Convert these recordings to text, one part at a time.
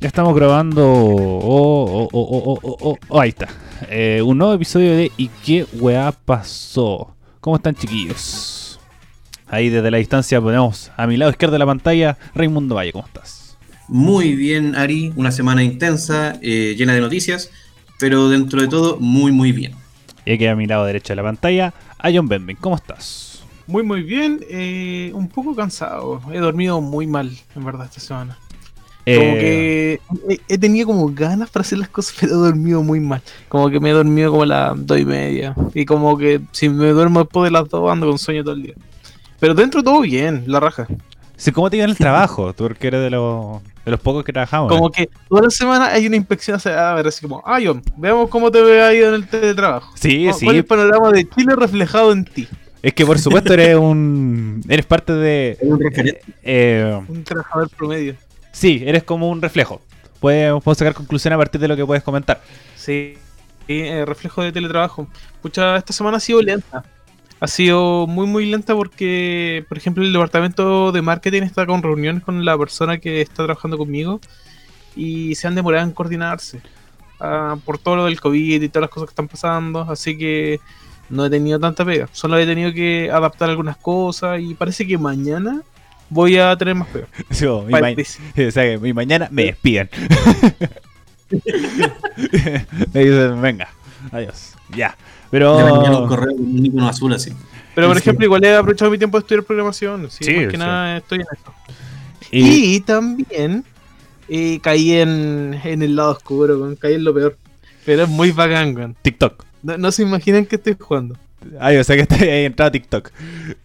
Ya estamos grabando. Oh, oh, oh, oh, oh, oh, oh, ahí está. Eh, un nuevo episodio de ¿Y qué weá pasó? ¿Cómo están, chiquillos? Ahí desde la distancia ponemos a mi lado izquierdo de la pantalla Raimundo Valle. ¿Cómo estás? Muy bien, Ari. Una semana intensa, eh, llena de noticias, pero dentro de todo, muy, muy bien. Y aquí a mi lado derecho de la pantalla a John Benben. ¿Cómo estás? Muy, muy bien. eh, un poco cansado. He dormido muy mal, en verdad, esta semana. Como Eh, que he, tenido como ganas para hacer las cosas, pero he dormido muy mal. Como que me he dormido como a las dos y media. Y como que si me duermo después de las dos ando con sueño todo el día. Pero dentro todo bien, la raja. sí, ¿Cómo te iba en el trabajo? Tú porque eres de los, de los pocos que trabajamos. ¿eh? Como que toda la semana hay una inspección hacia a ver, así como, ah, John, veamos cómo te ve ahí en el teletrabajo. Sí, ¿Cuál- sí. ¿Cuál es el panorama de Chile reflejado en ti? Es que por supuesto eres un. Eres parte de. Un referente. eh, Un trabajador promedio. Sí, eres como un reflejo. Podemos, podemos sacar conclusión a partir de lo que puedes comentar. Sí, eh, reflejo de teletrabajo. Pucha, esta semana ha sido lenta. Ha sido muy, muy lenta porque, por ejemplo, el departamento de marketing está con reuniones con la persona que está trabajando conmigo y se han demorado en coordinarse ah, por todo lo del COVID y todas las cosas que están pasando. Así que no he tenido tanta pega. Solo he tenido que adaptar algunas cosas y parece que mañana voy a tener más pega. Sí, o, mi, ma- Parece. o sea, que mi mañana me despiden. me dicen, venga, adiós. Ya. Un Pero. correo con un icono azul así. Pero, por Sí. ejemplo, igual he aprovechado mi tiempo de estudiar programación. Sí, Sí, más que sí. nada estoy en esto. Y, Y, también eh, caí en, en el lado oscuro, caí en lo peor. Pero es muy bacán. TikTok. No, no se imaginan que estoy jugando. Ay, o sea que estoy ahí entrado a TikTok.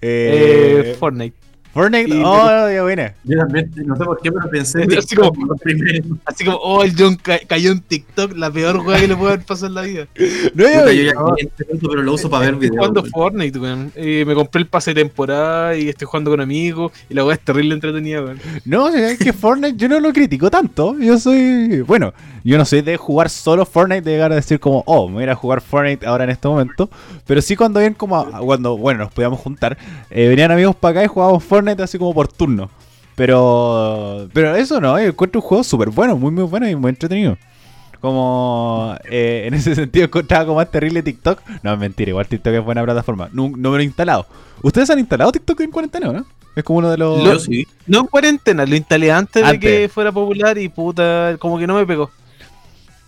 Eh, Eh, Fortnite. Fortnite. y- Oh, ya viene. Yo también, no sé por qué, pero pensé en Así TikTok como- los primeros. Así como, oh, el John ca- cayó en TikTok, la peor weá que le puede haber pasado en la vida. No, Puta, ya- yo ya este punto, pero lo uso para ver Estoy videos. jugando. Fortnite, weón. Eh, me compré el pase de temporada y estoy jugando con amigos. Y la weá es terrible entretenida, weón. No, es que Fortnite yo no lo critico tanto. Yo soy. Bueno, yo no soy de jugar solo Fortnite, de llegar a decir como, oh, me voy a jugar Fortnite ahora en este momento. Pero sí cuando ven como. a- cuando, bueno, nos podíamos juntar, eh, venían amigos para acá y jugábamos Fortnite así como por turno. Pero. Pero eso no, yo encuentro un juego súper bueno, muy, muy bueno y muy entretenido. Como eh, en ese sentido encontraba como más terrible TikTok. No, es mentira, igual TikTok es buena plataforma. No, no me lo he instalado. ¿Ustedes han instalado TikTok en cuarentena, o no? Es como uno de los. Yo sí. No en cuarentena, lo instalé antes, Antes. de que fuera popular y puta, como que no me pegó.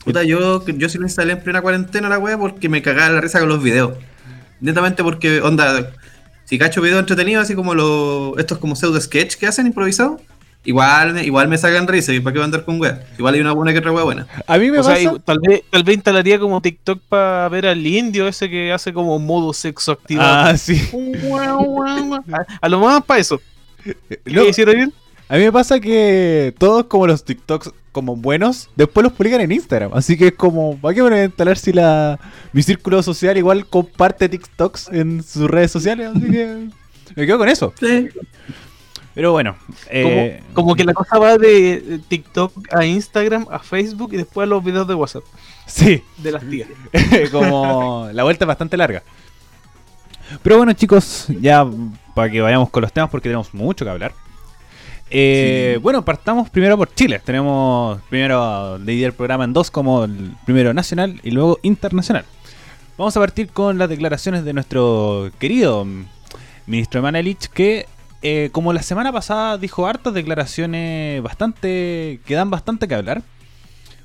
Puta, yo, yo sí lo instalé en plena cuarentena la wea porque me cagaba la risa con los videos. Netamente porque, onda, si cacho videos entretenidos, así como los estos como pseudo sketch que hacen improvisados, igual, igual me sacan risa y para qué voy a andar con wea. Igual hay una buena que otra wea buena. A mí me O sea, pasa. y- tal vez, tal vez instalaría como TikTok para ver al indio ese que hace como modo sexo activado. Ah, sí. a, a lo más para eso. No, ¿Qué hicieron bien? A mí me pasa que todos como los TikToks como buenos, después los publican en Instagram. Así que es como, ¿para qué me voy a instalar si la mi círculo social igual comparte TikToks en sus redes sociales? Así que me quedo con eso. Sí. Pero bueno, Como, eh, como que la cosa va de de TikTok a Instagram, a Facebook y después a los videos de WhatsApp sí, de las tías. como la vuelta es bastante larga. Pero bueno chicos, ya para que vayamos con los temas porque tenemos mucho que hablar. Eh, Sí. Bueno, partamos primero por Chile. Tenemos primero dividir el programa en dos, como el primero nacional y luego internacional. Vamos a partir con las declaraciones de nuestro querido ministro Emanelich, que eh, como la semana pasada dijo hartas declaraciones bastante que dan bastante que hablar,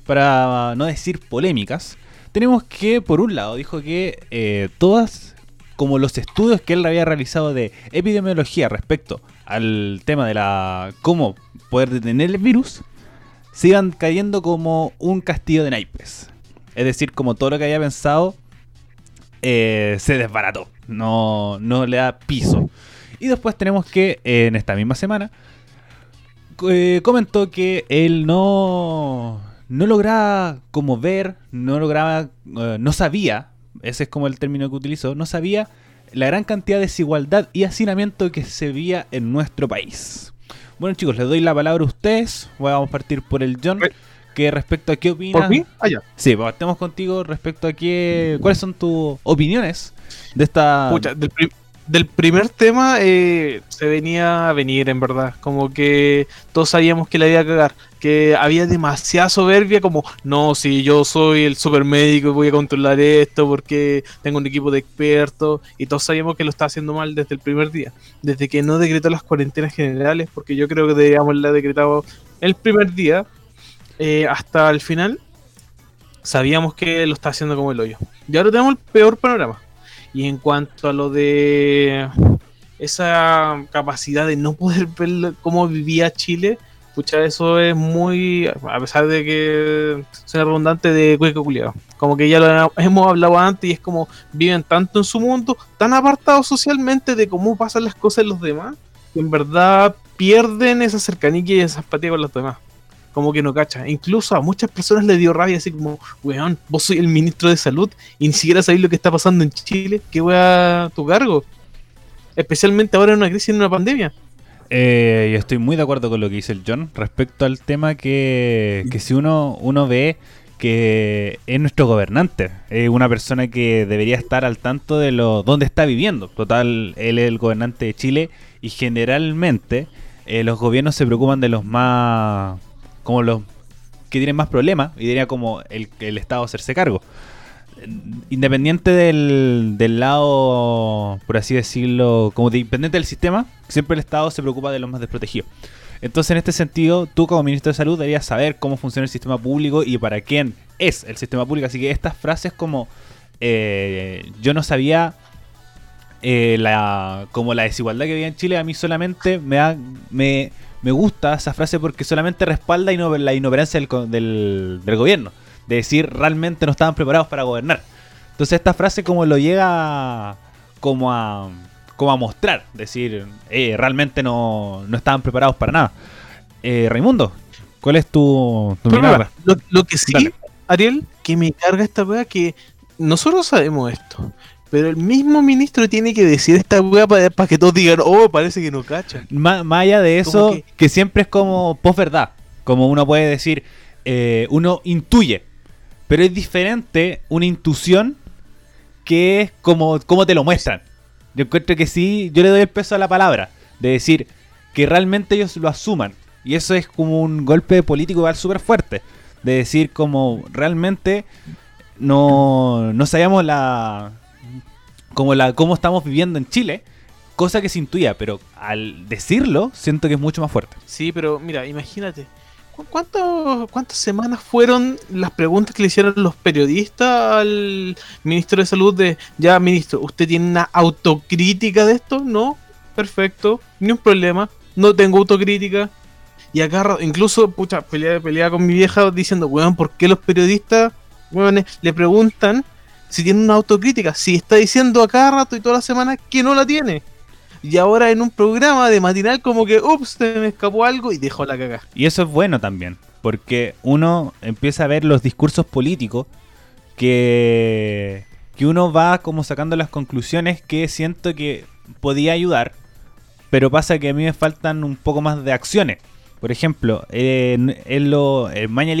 para no decir polémicas. Tenemos que, por un lado, dijo que eh, todas, como los estudios que él había realizado de epidemiología respecto al tema de la cómo poder detener el virus, sigan cayendo como un castillo de naipes. Es decir, como todo lo que había pensado eh, se desbarató, no, no le da piso. Y después tenemos que en esta misma semana eh, comentó que él no, no lograba como ver, no lograba, eh, no sabía, ese es como el término que utilizó, no sabía la gran cantidad de desigualdad y hacinamiento que se veía en nuestro país. Bueno chicos, les doy la palabra a ustedes, vamos a partir por el John, que respecto a qué opinas... ¿Por mí? Ah, ya. Sí, partemos contigo respecto a qué, cuáles son tus opiniones de esta... Pucha, del, pri- del primer tema eh, se venía a venir, en verdad. Como que todos sabíamos que la iba a cagar. Que había demasiada soberbia como, no, si yo soy el supermédico y voy a controlar esto porque tengo un equipo de expertos y todos sabíamos que lo está haciendo mal desde el primer día, desde que no decretó las cuarentenas generales, porque yo creo que deberíamos haberla decretado el primer día eh, hasta el final, sabíamos que lo está haciendo como el hoyo. Y ahora tenemos el peor panorama. Y en cuanto a lo de esa capacidad de no poder ver cómo vivía Chile, pucha, eso es muy, a pesar de que sea redundante, de cueco culiado. Como que ya lo hemos hablado antes y es como viven tanto en su mundo, tan apartados socialmente de cómo pasan las cosas en los demás, que en verdad pierden esa cercanía y esa empatía con los demás. Como que no cacha. Incluso a muchas personas le dio rabia así como, weón, vos soy el ministro de salud y ni siquiera sabéis lo que está pasando en Chile. ¿Qué a tu cargo? Especialmente ahora en una crisis, en una pandemia. Eh, yo estoy muy de acuerdo con lo que dice el John respecto al tema que, que si uno, uno ve que es nuestro gobernante, es una persona que debería estar al tanto de lo dónde está viviendo. Total, él es el gobernante de Chile y generalmente eh, los gobiernos se preocupan de los más como los que tienen más problemas y diría como el, el Estado hacerse cargo. Independiente del, del lado, por así decirlo, como de independiente del sistema, siempre el Estado se preocupa de los más desprotegidos. Entonces, en este sentido, tú como ministro de Salud deberías saber cómo funciona el sistema público y para quién es el sistema público. Así que estas frases como eh, yo no sabía eh, la, como la desigualdad que había en Chile, a mí solamente me, da, me, me gusta esa frase porque solamente respalda la inoperancia del, del, gobierno. De decir, realmente no estaban preparados para gobernar. Entonces esta frase como lo llega como a, como a mostrar. Decir, eh, realmente no, no, estaban preparados para nada. Eh, Raimundo, ¿cuál es tu, tu? Lo, lo, que sí, Ariel, que me carga esta weá que nosotros sabemos esto. Pero el mismo ministro tiene que decir esta weá para, que todos digan, oh, parece que no cacha. Más, allá de eso, que... siempre es como post-verdad. Como uno puede decir, eh, uno intuye. Pero es diferente una intuición que es como, como te lo muestran. Yo encuentro que sí, yo le doy el peso a la palabra. De decir que realmente ellos lo asuman. Y eso es como un golpe político súper fuerte. De decir como realmente no, no sabíamos la, como la cómo estamos viviendo en Chile, cosa que se intuía, pero al decirlo siento que es mucho más fuerte. Sí, pero mira, imagínate. ¿Cuántas semanas fueron las preguntas que le hicieron los periodistas al ministro de Salud de, ya ministro, ¿usted tiene una autocrítica de esto? No, perfecto, ni un problema, no tengo autocrítica. Y acá incluso, pucha, pelea, pelea con mi vieja diciendo, weón, ¿por qué los periodistas, weón, le preguntan si tiene una autocrítica, si está diciendo a cada rato y toda la semana que no la tiene. Y ahora en un programa de matinal como que, ups, se me escapó algo y dejó la caga. Y eso es bueno también, porque uno empieza a ver los discursos políticos que, que uno va como sacando las conclusiones que siento que podía ayudar, pero pasa que a mí me faltan un poco más de acciones. Por ejemplo, en, en lo,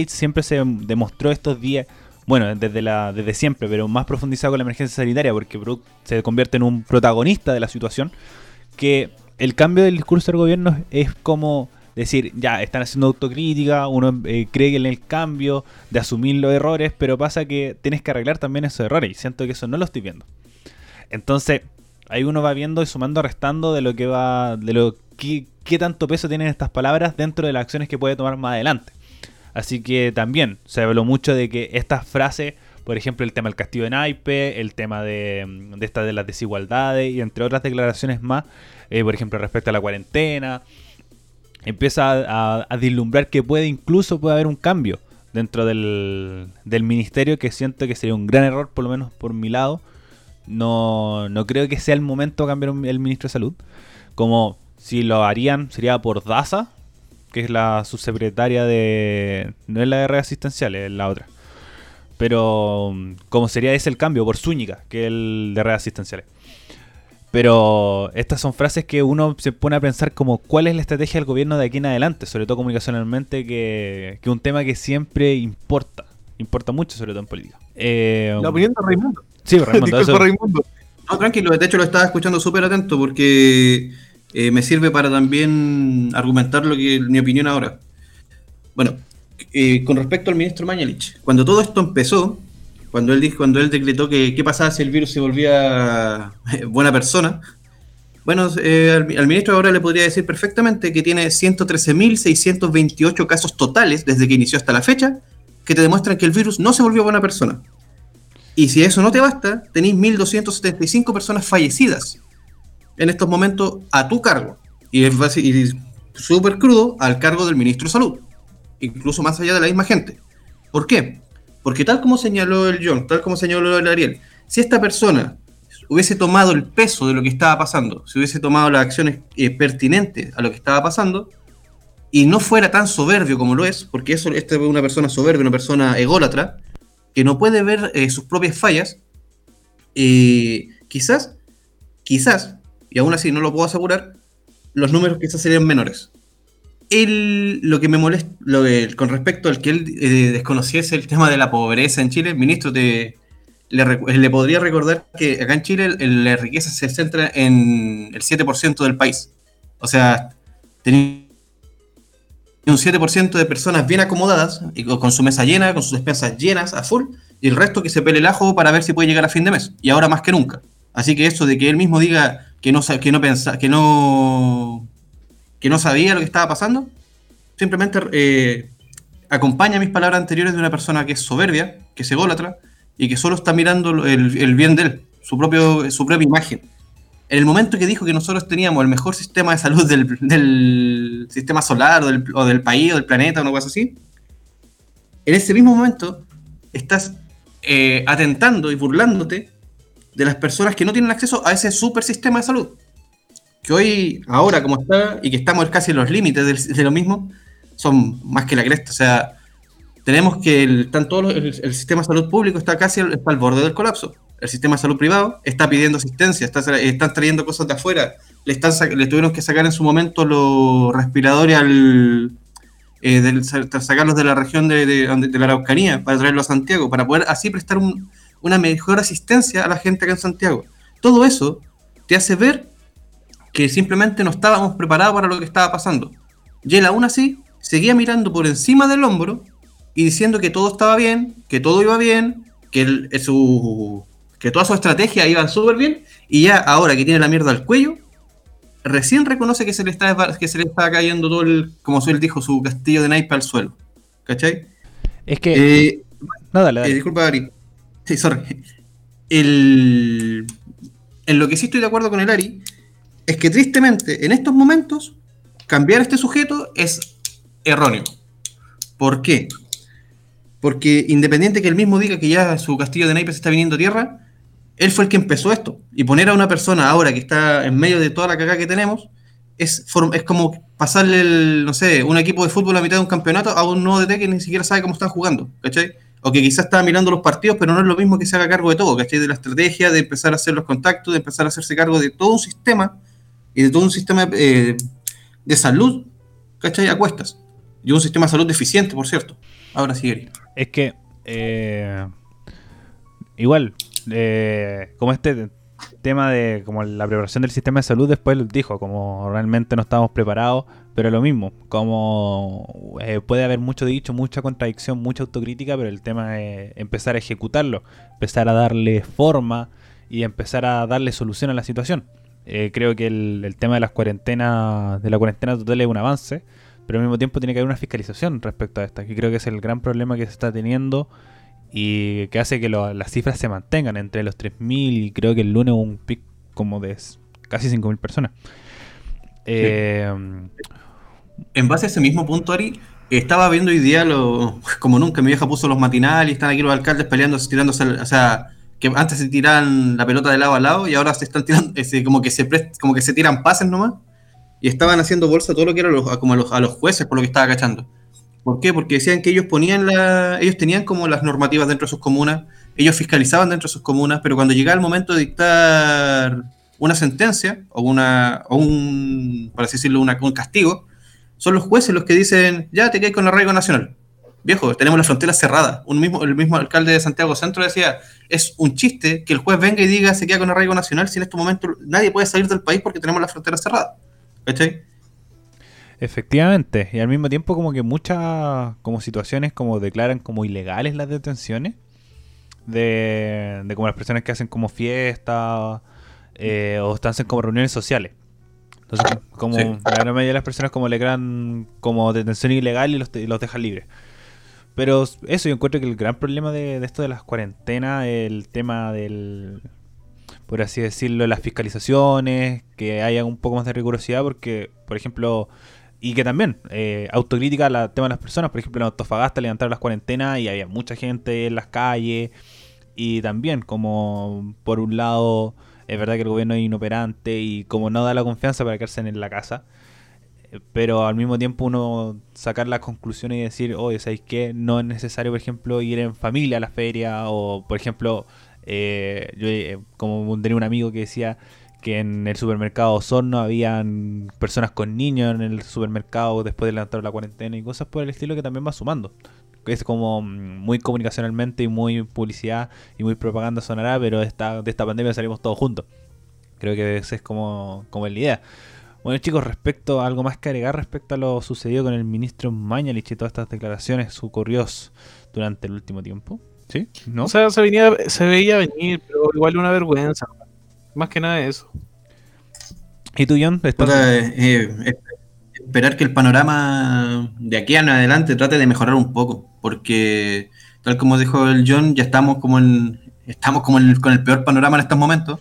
siempre se demostró estos días bueno, desde, la, desde siempre, pero más profundizado con la emergencia sanitaria, porque se convierte en un protagonista de la situación, que el cambio del discurso del gobierno es como decir, ya, están haciendo autocrítica, uno eh, cree en el cambio, de asumir los errores, pero pasa que tienes que arreglar también esos errores, y siento que eso no lo estoy viendo. Entonces, ahí uno va viendo y sumando, restando de lo que va, de lo que, qué tanto peso tienen estas palabras dentro de las acciones que puede tomar más adelante. Así que también se habló mucho de que estas frases, por ejemplo, el tema del castillo de naipe, el tema de, mm, de, esta, de las desigualdades y entre otras declaraciones más, eh, por ejemplo, respecto a la cuarentena, empieza a, a, vislumbrar que puede incluso puede haber un cambio dentro del, del, ministerio que siento que sería un gran error, por lo menos por mi lado. No, no creo que sea el momento de cambiar el ministro de salud. Como si lo harían sería por DASA, que es la subsecretaria de... No es la de redes asistenciales, es la otra. Pero como sería ese el cambio por Zúñiga, que es el de redes asistenciales. Pero estas son frases que uno se pone a pensar como cuál es la estrategia del gobierno de aquí en adelante, sobre todo comunicacionalmente, que es un tema que siempre importa. Importa mucho, sobre todo en política. Eh, la opinión de Raimundo. Sí, Raimundo. Raimundo. No, tranquilo, de hecho lo estaba escuchando súper atento porque eh, me sirve para también argumentar lo que mi opinión ahora. Bueno, eh, con respecto al ministro Mañalich, cuando todo esto empezó, cuando él dijo, cuando él decretó que qué pasaba si el virus se volvía eh, buena persona, bueno, eh, al, al ministro ahora le podría decir perfectamente que tiene 113.628 casos totales desde que inició hasta la fecha, que te demuestran que el virus no se volvió buena persona. Y si eso no te basta, tenéis 1.275 personas fallecidas en estos momentos a tu cargo. Y es súper crudo al cargo del ministro de Salud. Incluso más allá de la misma gente. ¿Por qué? Porque tal como señaló el John, tal como señaló el Ariel, si esta persona hubiese tomado el peso de lo que estaba pasando, si hubiese tomado las acciones eh, pertinentes a lo que estaba pasando, y no fuera tan soberbio como lo es, porque eso, esta es una persona soberbia, una persona ególatra, que no puede ver eh, sus propias fallas, eh, quizás, quizás, y aún así no lo puedo asegurar, los números quizás serían menores. El, lo que me molesta, con respecto al que él eh, desconociese el tema de la pobreza en Chile, ministro, te, le, podría recordar que acá en Chile la riqueza se centra en el 7% del país. O sea, tenía un 7% de personas bien acomodadas, y con su mesa llena, con sus despensas llenas a full, y el resto que se pele el ajo para ver si puede llegar a fin de mes. Y ahora más que nunca. Así que eso de que él mismo diga que no, que no pensa, que no que no sabía lo que estaba pasando, simplemente eh, acompaña mis palabras anteriores de una persona que es soberbia, que es ególatra, y que solo está mirando el, el bien de él, su, propio, su propia imagen. En el momento que dijo que nosotros teníamos el mejor sistema de salud del, del sistema solar o del, o del país o del planeta, una cosa así, en ese mismo momento estás eh, atentando y burlándote de las personas que no tienen acceso a ese super sistema de salud. Que hoy, ahora como está, y que estamos casi en los límites del- de, lo mismo, son más que la cresta. O sea, tenemos que el, están todos el, sistema de salud público está casi al, está al borde del colapso. El sistema de salud privado está pidiendo asistencia, está, están trayendo cosas de afuera. Le, están, le tuvieron que sacar en su momento los respiradores eh, del- sacarlos de la región de, de- de la Araucanía para traerlos a Santiago, para poder así prestar un- una mejor asistencia a la gente acá en Santiago. Todo eso te hace ver que simplemente no estábamos preparados para lo que estaba pasando. Y él aún así seguía mirando por encima del hombro y diciendo que todo estaba bien, que todo iba bien, que, el- eh, su, que toda su estrategia iba súper bien, y ya ahora que tiene la mierda al cuello, recién reconoce que se le está, que se le está cayendo todo el, como él dijo, su castillo de naipe al suelo. ¿Cachai? Es que. Eh, no, dale, eh, disculpa, Ari. Sí, sorry. El... En lo que sí estoy de acuerdo con el Ari es que tristemente en estos momentos cambiar este sujeto es erróneo. ¿Por qué? Porque independiente que él mismo diga que ya su castillo de naipes está viniendo a tierra, él fue el que empezó esto. Y poner a una persona ahora que está en medio de toda la cagada que tenemos es, es como pasarle, el, no sé, un equipo de fútbol a mitad de un campeonato a un nuevo DT que ni siquiera sabe cómo están jugando, ¿cachai? O que quizás estaba mirando los partidos, pero no es lo mismo que se haga cargo de todo, ¿cachai? De la estrategia, de empezar a hacer los contactos, de empezar a hacerse cargo de todo un sistema y de todo un sistema eh, de salud, ¿cachai? A cuestas. Y un sistema de salud deficiente, por cierto. Ahora sí. Es que. eh, igual. eh, como este tema de como la preparación del sistema de salud, después dijo, como realmente no estábamos preparados, pero lo mismo, como eh, puede haber mucho dicho, mucha contradicción, mucha autocrítica, pero el tema es empezar a ejecutarlo, empezar a darle forma y empezar a darle solución a la situación. Eh, creo que el, el tema de las cuarentenas, de la cuarentena total es un avance, pero al mismo tiempo tiene que haber una fiscalización respecto a esta, que creo que es el gran problema que se está teniendo y que hace que lo- las cifras se mantengan entre los 3.000 y creo que el lunes un pic como de casi 5.000 personas. Eh, En base a ese mismo punto, Ari, estaba viendo hoy día, lo, como nunca, mi vieja puso los matinales y están aquí los alcaldes peleándose, tirándose, al- o sea, que antes se tiraban la pelota de lado a lado y ahora se están tirando, como, que se como que se tiran pases nomás. Y estaban haciendo bolsa todo lo que era los- como a los, a los jueces, por lo que estaba cachando. ¿Por qué? Porque decían que ellos ponían la, ellos tenían como las normativas dentro de sus comunas, ellos fiscalizaban dentro de sus comunas, pero cuando llegaba el momento de dictar una sentencia o una, o un, por así decirlo, una- un castigo, son los jueces los que dicen, ya te quedas con arraigo nacional. Viejo, tenemos la frontera cerrada. Un mismo, el mismo alcalde de Santiago Centro decía, es un chiste que el juez venga y diga se queda con arraigo nacional si en este momento nadie puede salir del país porque tenemos la frontera cerrada. ¿Cachai? Efectivamente, y al mismo tiempo como que muchas como situaciones como declaran como ilegales las detenciones de, de como las personas que hacen como fiestas eh, o están en como reuniones sociales. Entonces, como Sí. la gran mayoría de las personas como le crean como detención ilegal y los, y los dejan libres. Pero eso yo encuentro que el gran problema de, de esto de las cuarentenas, el tema del, por así decirlo, las fiscalizaciones, que haya un poco más de rigurosidad, porque, por ejemplo, y que también, eh, autocrítica al tema de las personas, por ejemplo, en Antofagasta levantaron las cuarentenas y había mucha gente en las calles, y también como, por un lado, es verdad que el gobierno es inoperante y como no da la confianza para quedarse en la casa, pero al mismo tiempo uno sacar las conclusiones y decir, oye, ¿sabéis qué? No es necesario, por ejemplo, ir en familia a la feria o, por ejemplo, eh, yo eh, como tenía un amigo que decía que en el supermercado Osorno habían personas con niños en el supermercado después de levantar la cuarentena y cosas por el estilo que también va sumando. Es como mm, muy comunicacionalmente y muy publicidad y muy propaganda sonará, pero esta, de esta pandemia salimos todos juntos. Creo que esa es como, como la idea. Bueno chicos, respecto a algo más que agregar respecto a lo sucedido con el ministro Mañalich y todas estas declaraciones ocurridos durante el último tiempo. ¿Sí? ¿No? O sea, se, venía, se veía venir, pero igual una vergüenza. Más que nada eso. ¿Y tú, John? ¿Estás- Puta, eh, eh, esperar que el panorama de aquí en adelante trate de mejorar un poco, porque tal como dijo el John, ya estamos como en, estamos como en- con el peor panorama en estos momentos.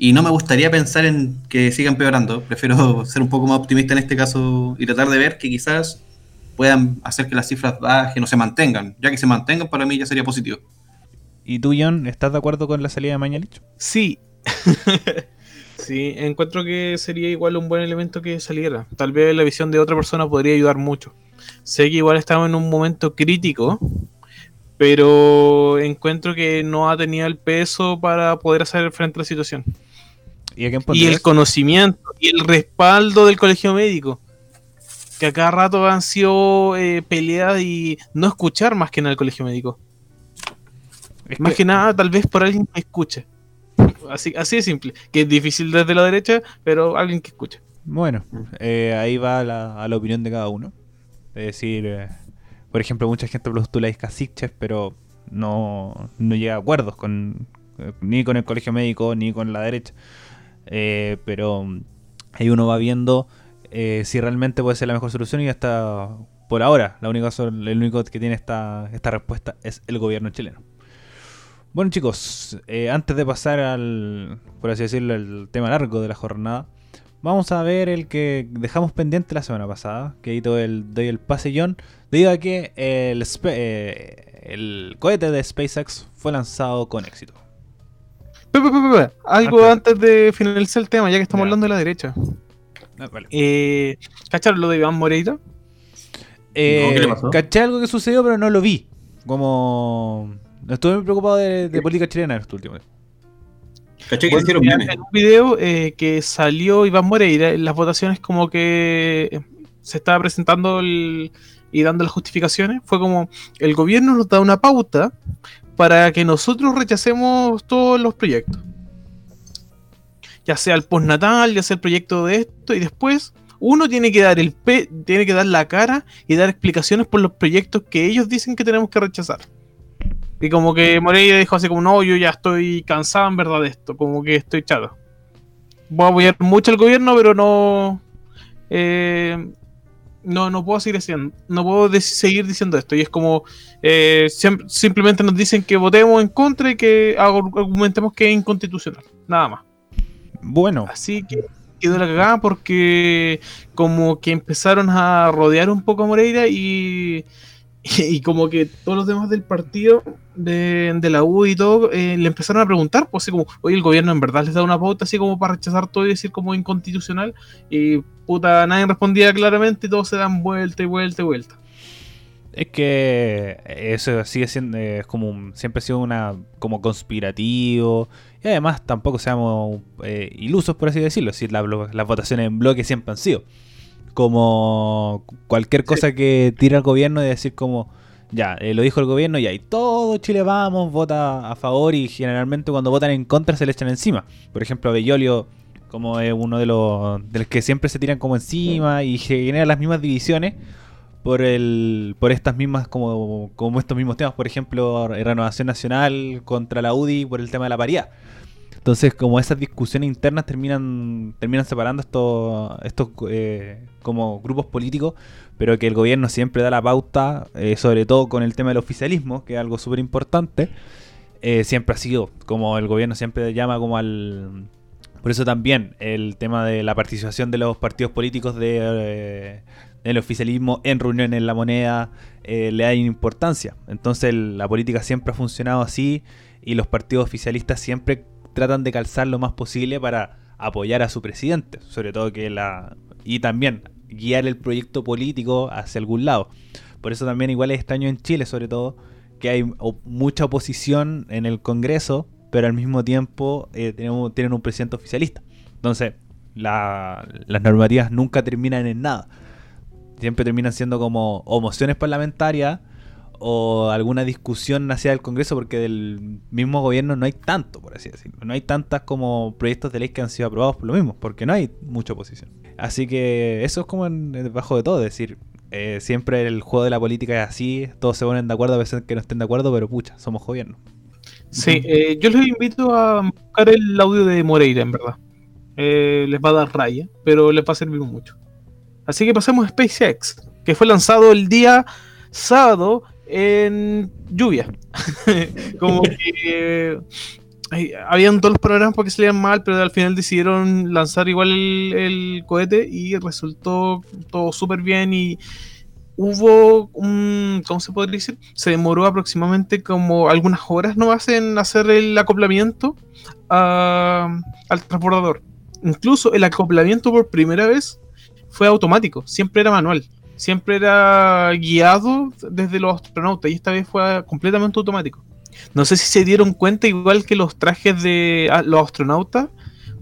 Y no me gustaría pensar en que siga empeorando. Prefiero ser un poco más optimista en este caso y tratar de ver que quizás puedan hacer que las cifras bajen o se mantengan. Ya que se mantengan, para mí ya sería positivo. ¿Y tú, John, estás de acuerdo con la salida de Mañalich? Sí. sí, encuentro que sería igual un buen elemento que saliera. Tal vez la visión de otra persona podría ayudar mucho. Sé que igual estamos en un momento crítico, pero encuentro que no ha tenido el peso para poder hacer frente a la situación. ¿Y a quién Y pondrías? el conocimiento y el respaldo del colegio médico. Que a cada rato han sido eh, peleas y no escuchar más que nada el colegio médico. Es Más que- que nada, tal vez por alguien que escuche. Así, así de simple. Que es difícil desde la derecha, pero alguien que escuche. Bueno, eh, ahí va la, a la opinión de cada uno. Es decir, eh, por ejemplo, mucha gente postula a Iscasiches, pero no, no llega a acuerdos con eh, ni con el colegio médico ni con la derecha. Eh, pero ahí uno va viendo eh, si realmente puede ser la mejor solución y hasta por ahora la única el único que tiene esta, esta respuesta es el gobierno chileno. Bueno chicos, eh, antes de pasar al, por así decirlo, el tema largo de la jornada, vamos a ver el que dejamos pendiente la semana pasada, que ahí todo el, doy el pasillón, debido a que el, el cohete de SpaceX fue lanzado con éxito. Algo antes de finalizar el tema, ya que estamos Ya. hablando de la derecha. Ah, vale. Eh, ¿Cacharon lo de Iván Moreira? Eh, No, ¿qué le pasó? Caché algo que sucedió, pero no lo vi. Como... Estuve muy preocupado de, de política chilena en este último. ¿Caché que Bueno, hicieron memes? en un video eh, que salió Iván Moreira, en las votaciones como que se estaba presentando el- y dando las justificaciones, fue como el gobierno nos da una pauta para que nosotros rechacemos todos los proyectos. Ya sea el postnatal, ya sea el proyecto de esto, y después uno tiene que dar el pe tiene que dar la cara y dar explicaciones por los proyectos que ellos dicen que tenemos que rechazar. Y como que Moreira dijo así como, no, yo ya estoy cansado en verdad de esto, como que estoy chato. Voy a apoyar mucho al gobierno, pero no... eh, no, no puedo seguir haciendo, no puedo seguir diciendo esto. Y es como, eh, simplemente nos dicen que votemos en contra y que argu- argumentemos que es inconstitucional. Nada más. Bueno, Así que quedó la cagada porque como que empezaron a rodear un poco a Moreira y, y como que todos los demás del partido de, de la U y todo eh, le empezaron a preguntar, pues así como, oye, el gobierno en verdad les da una pauta así como para rechazar todo y decir como inconstitucional y puta, nadie respondía claramente y todos se dan vuelta y vuelta y vuelta. Es que eso sigue siendo es como siempre ha sido una como conspirativo y además tampoco seamos eh, ilusos por así decirlo, si la las votaciones en bloque siempre han sido como cualquier cosa que tira el gobierno de decir como ya, eh, lo dijo el gobierno y todo Chile vamos, vota a favor y generalmente cuando votan en contra se le echan encima. Por ejemplo, Bellolio como es uno de los, de los que siempre se tiran como encima y genera las mismas divisiones por el por estas mismas como, como estos mismos temas, por ejemplo, renovación nacional contra la UDI por el tema de la paridad. Entonces, como esas discusiones internas terminan terminan separando estos estos eh, como grupos políticos, pero que el gobierno siempre da la pauta, eh, sobre todo con el tema del oficialismo, que es algo súper importante. eh, siempre ha sido como el gobierno siempre llama como al por eso también el tema de la participación de los partidos políticos de, eh, del oficialismo en reuniones en la moneda eh, le da importancia. Entonces la política siempre ha funcionado así y los partidos oficialistas siempre tratan de calzar lo más posible para apoyar a su presidente, sobre todo que la y también guiar el proyecto político hacia algún lado. Por eso también igual es extraño en Chile, sobre todo, que hay mucha oposición en el Congreso, pero al mismo tiempo eh, tenemos, tienen un presidente oficialista. Entonces, la- las normativas nunca terminan en nada. Siempre terminan siendo como o mociones parlamentarias o alguna discusión hacia el Congreso, porque del mismo gobierno no hay tanto, por así decirlo. No hay tantas como proyectos de ley que han sido aprobados por lo mismo, porque no hay mucha oposición. Así que eso es como debajo de todo, es decir, eh, siempre el juego de la política es así, todos se ponen de acuerdo a veces que no estén de acuerdo, pero pucha, somos gobierno. Sí, eh, yo les invito a buscar el audio de Moreira, en verdad. Eh, les va a dar raya, pero les va a servir mucho. Así que pasemos a SpaceX, que fue lanzado el día sábado en lluvia. Como que habían todos los programas porque salían mal, pero al final decidieron lanzar igual el, cohete y resultó todo súper bien y hubo un, ¿cómo se podría decir? Se demoró aproximadamente como algunas horas nomás en hacer el acoplamiento al transbordador. Incluso el acoplamiento por primera vez fue automático, siempre era manual, siempre era guiado desde los astronautas y esta vez fue completamente automático. No sé si se dieron cuenta, igual que los trajes de ah, los astronautas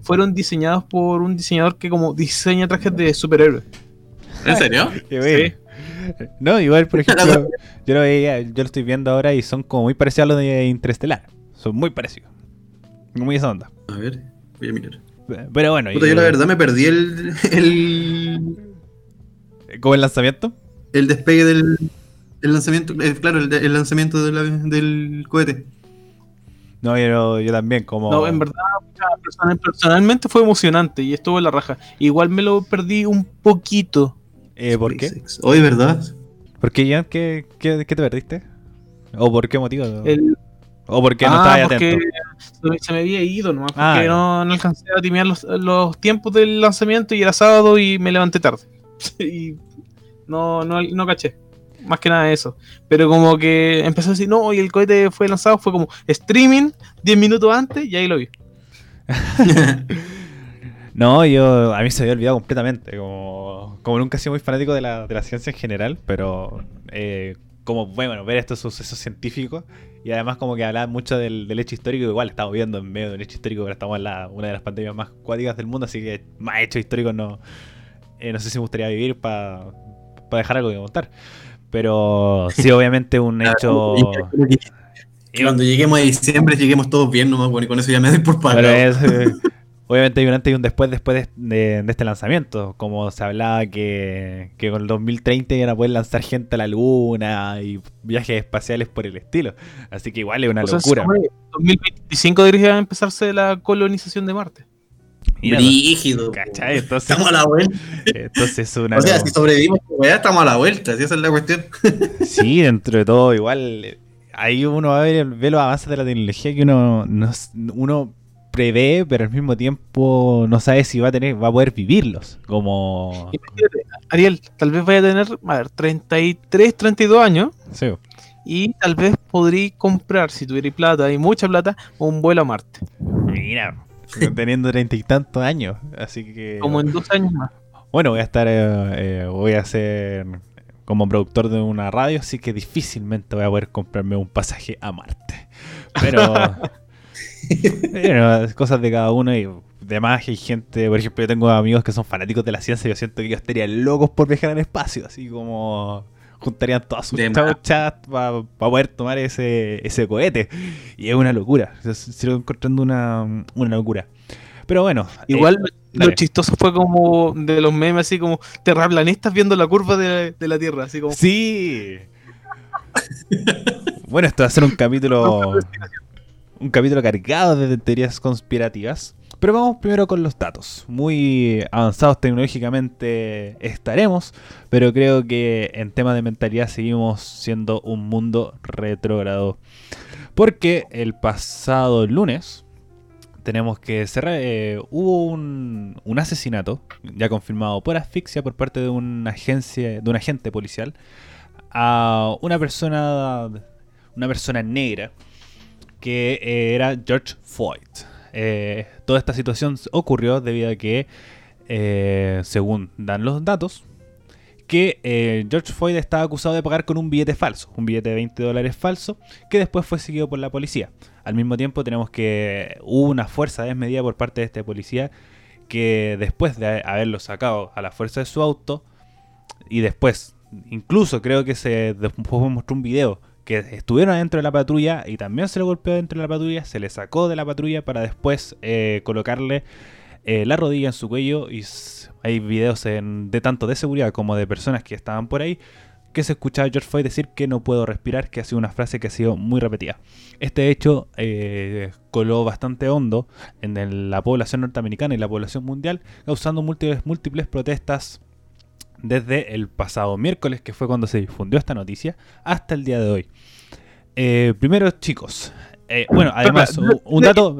fueron diseñados por un diseñador que como diseña trajes de superhéroes. ¿En serio? Bueno. No, igual, por ejemplo, yo lo, veía, yo lo estoy viendo ahora y son como muy parecidos a los de Interestelar. Son muy parecidos. Muy esa onda. A ver, voy a mirar. Pero bueno, Puta, y- yo la verdad me perdí el, el, como el lanzamiento. el despegue del el lanzamiento, eh, claro, el, lanzamiento de la- del cohete. No, yo, yo también, como. No, en verdad, personalmente fue emocionante y estuvo en la raja. Igual me lo perdí un poquito. Eh, ¿Por qué? Hoy, ¿verdad? ¿Por qué, Ian? ¿Qué, qué, qué te perdiste? ¿O por qué motivo? El, ¿O por qué no Ah, estabas atento? se me- se me había ido nomás, porque Ah, no, no alcancé a timear los, los tiempos del lanzamiento y era sábado y me levanté tarde. y no, no, no caché. Más que nada eso. Pero como que empezó a decir, no, y el cohete fue lanzado, fue como streaming 10 minutos antes y ahí lo vi. No, yo. A mí se había olvidado completamente. Como, como nunca he sido muy fanático de la, de la ciencia en general, pero. eh, como, bueno, ver estos sucesos científicos y además como que hablaban mucho del, del hecho histórico, igual estamos viendo en medio de un hecho histórico, ahora estamos en la, una de las pandemias más cuáticas del mundo, así que más hechos históricos no, eh, no sé si me gustaría vivir para dejar algo que contar. Pero sí, obviamente un hecho... Y cuando lleguemos a diciembre, lleguemos todos bien nomás, bueno, y con eso ya me doy por pagado. Pero es, eh, obviamente hay un antes y un después después de, de- de este lanzamiento. Como se hablaba que, que con el 2030 iban a poder lanzar gente a la luna y viajes espaciales por el estilo. Así que igual es una O locura. sobre 2025 debería empezarse la colonización de Marte. Mira, Brígido. ¿cachai? Entonces, Estamos a la vuelta. entonces es una... O sea, si sobrevivimos, weá, estamos a la vuelta, si esa es la cuestión. Sí, dentro de todo, igual. Ahí uno va a ver, ve los avances de la tecnología que uno, uno prevé, pero al mismo tiempo no sabe si va a tener, va a poder vivirlos. Como. Ariel, tal vez vaya a tener, a ver, 33, 32 años Sí. y tal vez podría comprar, si tuviera plata y mucha plata, un vuelo a Marte. Mira, teniendo treinta y tantos años. Así que. Como en dos años más. Bueno, voy a estar. eh, eh, voy a ser como productor de una radio, así que difícilmente voy a poder comprarme un pasaje a Marte. Pero. Bueno, cosas de cada uno y demás hay gente, por ejemplo, yo tengo amigos que son fanáticos de la ciencia y yo siento que ellos estarían locos por viajar al espacio, así como juntarían todas sus chats para poder tomar ese, ese cohete. Y es una locura, se- sigo encontrando una, una locura. Pero bueno. Igual eh, lo dale. chistoso fue como de los memes, así como terraplanistas viendo la curva de, de la Tierra, así como. Sí. bueno, esto va a ser un capítulo. Un capítulo cargado de teorías conspirativas. Pero vamos primero con los datos. Muy avanzados tecnológicamente estaremos, pero creo que en tema de mentalidad seguimos siendo un mundo retrógrado. Porque el pasado lunes tenemos que eh, hubo un, un asesinato ya confirmado por asfixia por parte de una agencia, de un agente policial a una persona, una persona negra que eh, era George Floyd. Eh, toda esta situación ocurrió debido a que, eh, según dan los datos, que eh, George Floyd estaba acusado de pagar con un billete falso, un billete de 20 dólares falso, que después fue seguido por la policía. Al mismo tiempo tenemos que hubo una fuerza desmedida por parte de este policía que después de haberlo sacado a la fuerza de su auto y después, incluso creo que se después mostró un video que estuvieron adentro de la patrulla y también se le golpeó dentro de la patrulla, se le sacó de la patrulla para después eh, colocarle eh, la rodilla en su cuello y hay videos de tanto de seguridad como de personas que estaban por ahí que se escuchaba George Floyd decir que no puedo respirar, que ha sido una frase que ha sido muy repetida. Este hecho eh, coló bastante hondo en la población norteamericana y la población mundial, causando múltiples, múltiples protestas desde el pasado miércoles, que fue cuando se difundió esta noticia, hasta el día de hoy. Eh, primero, chicos. eh, bueno, además, un- dato,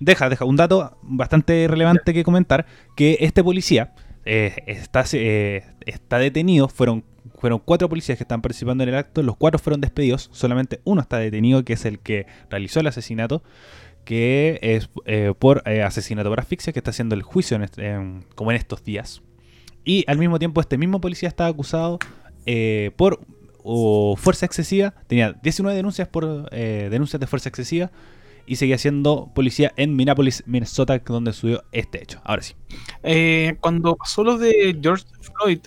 deja, deja, un dato bastante relevante que comentar, que este policía eh, está, eh, está detenido, fueron, fueron cuatro policías que están participando en el acto, los cuatro fueron despedidos, solamente uno está detenido, que es el que realizó el asesinato, que es por asesinato por asfixia, que está haciendo el juicio en este- como en estos días. Y al mismo tiempo este mismo policía estaba acusado eh, por fuerza excesiva. Tenía 19 denuncias por eh, denuncias de fuerza excesiva y seguía siendo policía en Minneapolis, Minnesota, donde sucedió este hecho. Ahora sí. Eh, cuando pasó lo de George Floyd,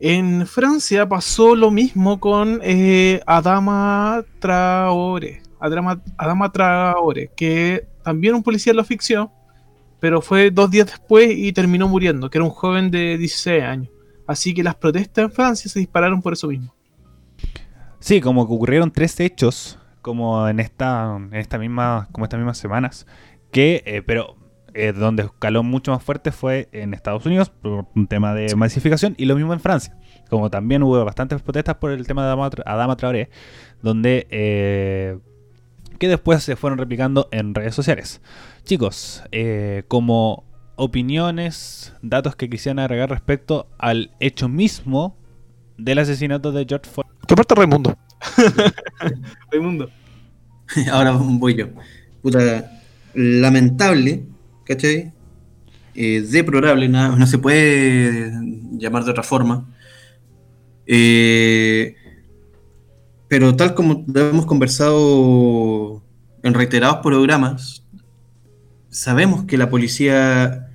en Francia pasó lo mismo con eh, Adama Traore. Adama Traore, que también un policía lo asfixió, pero fue dos días después y terminó muriendo, que era un joven de 16 años. Así que las protestas en Francia se dispararon por eso mismo. Sí, como que ocurrieron tres hechos como en esta, en esta misma, como estas mismas semanas, que, eh, pero eh, donde escaló mucho más fuerte fue en Estados Unidos por un tema de masificación y lo mismo en Francia, como también hubo bastantes protestas por el tema de Adama, Adama Traoré, donde eh, que después se fueron replicando en redes sociales. Chicos, eh, como opiniones, datos que quisieran agregar respecto al hecho mismo del asesinato de George Floyd. ¿Qué parte Raimundo? Raimundo. Ahora voy yo. Puta, lamentable, ¿cachai? Eh, deplorable, nada- no se puede llamar de otra forma. Eh, pero tal como hemos conversado en reiterados programas, sabemos que la policía,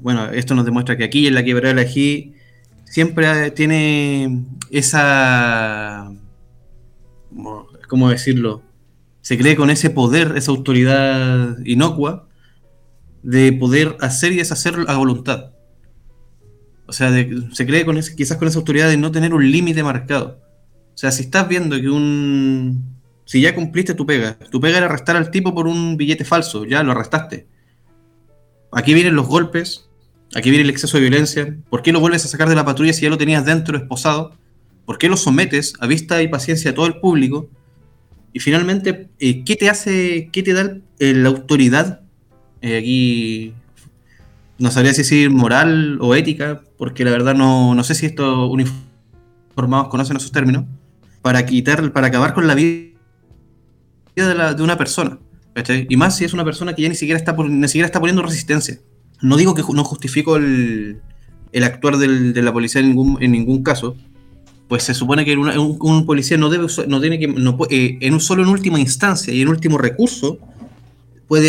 bueno, esto nos demuestra que aquí en la quebrada de la siempre tiene esa, ¿cómo decirlo? Se cree con ese poder, esa autoridad inocua de poder hacer y deshacer a voluntad. O sea, de- se cree con ese, quizás con esa autoridad de no tener un límite marcado. O sea, si estás viendo que un... Si ya cumpliste tu pega, tu pega era arrestar al tipo por un billete falso, ya lo arrestaste. Aquí vienen los golpes, aquí viene el exceso de violencia. ¿Por qué lo vuelves a sacar de la patrulla si ya lo tenías dentro esposado? ¿Por qué lo sometes a vista y paciencia a todo el público? Y finalmente, eh, ¿qué te hace, qué te da la autoridad? Eh, aquí no sabría decir moral o ética, porque la verdad no, no sé si estos uniformados conocen esos términos, para quitar, para acabar con la vida de, la- de una persona. ¿cachai? Y más si es una persona que ya ni siquiera está, ni siquiera está poniendo resistencia. No digo que no justifico el, el actuar del- de la policía en ningún, en ningún caso, pues se supone que una- un, un policía no debe no tiene que no eh, en un solo en última instancia y en último recurso puede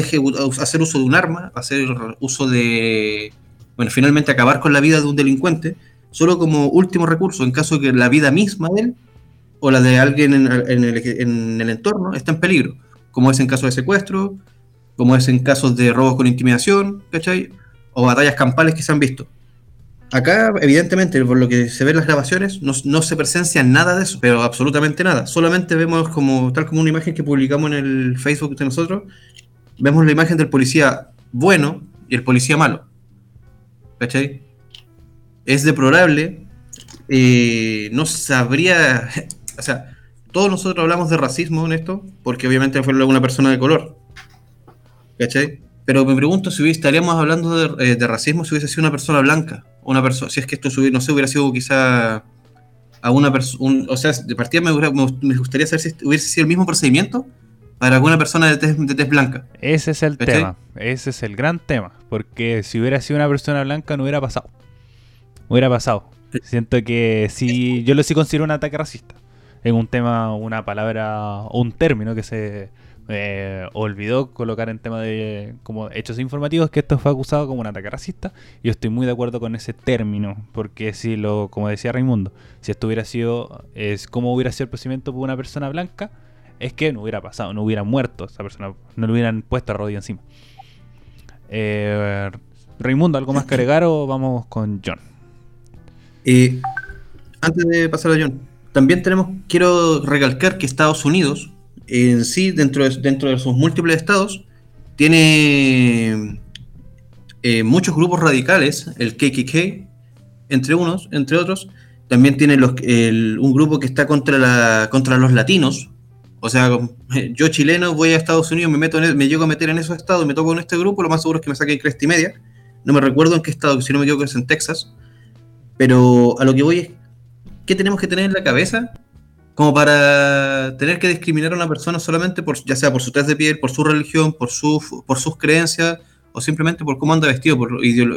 hacer uso de un arma hacer uso de bueno finalmente acabar con la vida de un delincuente solo como último recurso en caso de que la vida misma de él o la de alguien en, el, en el entorno está en peligro como es en caso de secuestro como es en casos de robos con intimidación, ¿cachai? O batallas campales que se han visto. Acá, evidentemente, por lo que se ve en las grabaciones, no, no se presencia nada de eso, pero absolutamente nada. Solamente vemos como, tal como una imagen que publicamos en el Facebook de nosotros, vemos la imagen del policía bueno y el policía malo. ¿Cachai? Es deplorable. eh, no sabría. O sea, todos nosotros hablamos de racismo en esto, porque obviamente fue una persona de color. ¿Cachai? Pero me pregunto si estaríamos hablando de, eh, de racismo si hubiese sido una persona blanca. Una persona, si es que esto hubiera- no sé, hubiera sido quizá a una persona. O sea, de partida me, gustaría saber si hubiese sido el mismo procedimiento para alguna persona de tez, de tez blanca. Ese es el ¿Cachai? tema. Ese es el gran tema. Porque si hubiera sido una persona blanca, no hubiera pasado. Hubiera pasado. Siento que si yo lo sí considero un ataque racista. En un tema, una palabra o un término que se eh, olvidó colocar en tema de como hechos informativos, que esto fue acusado como un ataque racista. Yo estoy muy de acuerdo con ese término. Porque si lo, como decía Raimundo, si esto hubiera sido, es como hubiera sido el procedimiento por una persona blanca, es que no hubiera pasado, no hubiera muerto esa persona, no le hubieran puesto a rodilla encima. Eh, Raimundo, ¿algo más que agregar o vamos con John? Eh, antes de pasar a John, también tenemos, quiero recalcar que Estados Unidos, en sí, dentro de, dentro de sus múltiples estados, tiene eh, muchos grupos radicales, el KKK, entre unos, entre otros. También tiene un grupo que está contra, la, contra los latinos. O sea, yo chileno voy a Estados Unidos, me meto en el- me llego a meter en esos estados, me toco en este grupo, lo más seguro es que me saquen cresta y media. No me recuerdo en qué estado, si no me equivoco es en Texas. Pero a lo que voy es, ¿qué tenemos que tener en la cabeza como para tener que discriminar a una persona solamente por, ya sea por su tez de piel, por su religión, por, su, por sus creencias o simplemente por cómo anda vestido, por,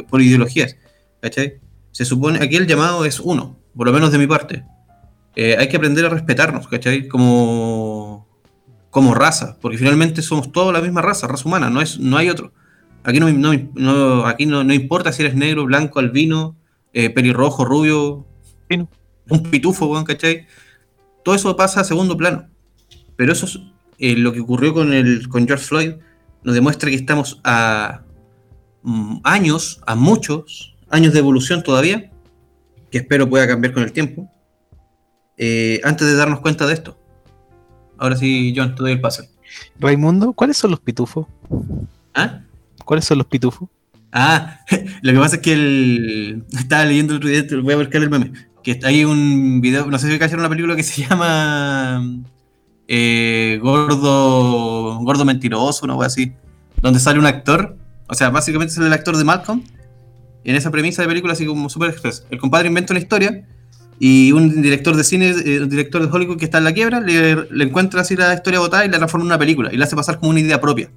por ideologías? ¿Cachai? Se supone, aquí el llamado es uno, por lo menos de mi parte. Eh, hay que aprender a respetarnos, ¿cachai? Como, como raza, porque finalmente somos todos la misma raza, raza humana, no, es, no hay otro. Aquí no, no- aquí no, no importa si eres negro, blanco, albino, eh, pelirrojo, rubio. Un pitufo, weón, ¿cachai? Todo eso pasa a segundo plano. Pero eso es eh, lo que ocurrió con, el, con George Floyd, nos demuestra que estamos a mm, años, a muchos años de evolución todavía, que espero pueda cambiar con el tiempo, eh, antes de darnos cuenta de esto. Ahora sí, John, te doy el pase. Raimundo, ¿cuáles son los pitufos? ¿Ah? ¿Cuáles son los pitufos? Ah, lo que pasa es que el... estaba leyendo el otro día, voy a buscar el meme. Que hay un video, no sé si cacharon una película que se llama eh, Gordo Gordo Mentiroso, una wea así. Donde sale un actor, o sea, básicamente sale el actor de Malcolm. En esa premisa de película, así como Super Express, el compadre inventa una historia y un director de cine, eh, un director de Hollywood que está en la quiebra, le, encuentra así la historia botada y la transforma en una película y la hace pasar como una idea propia.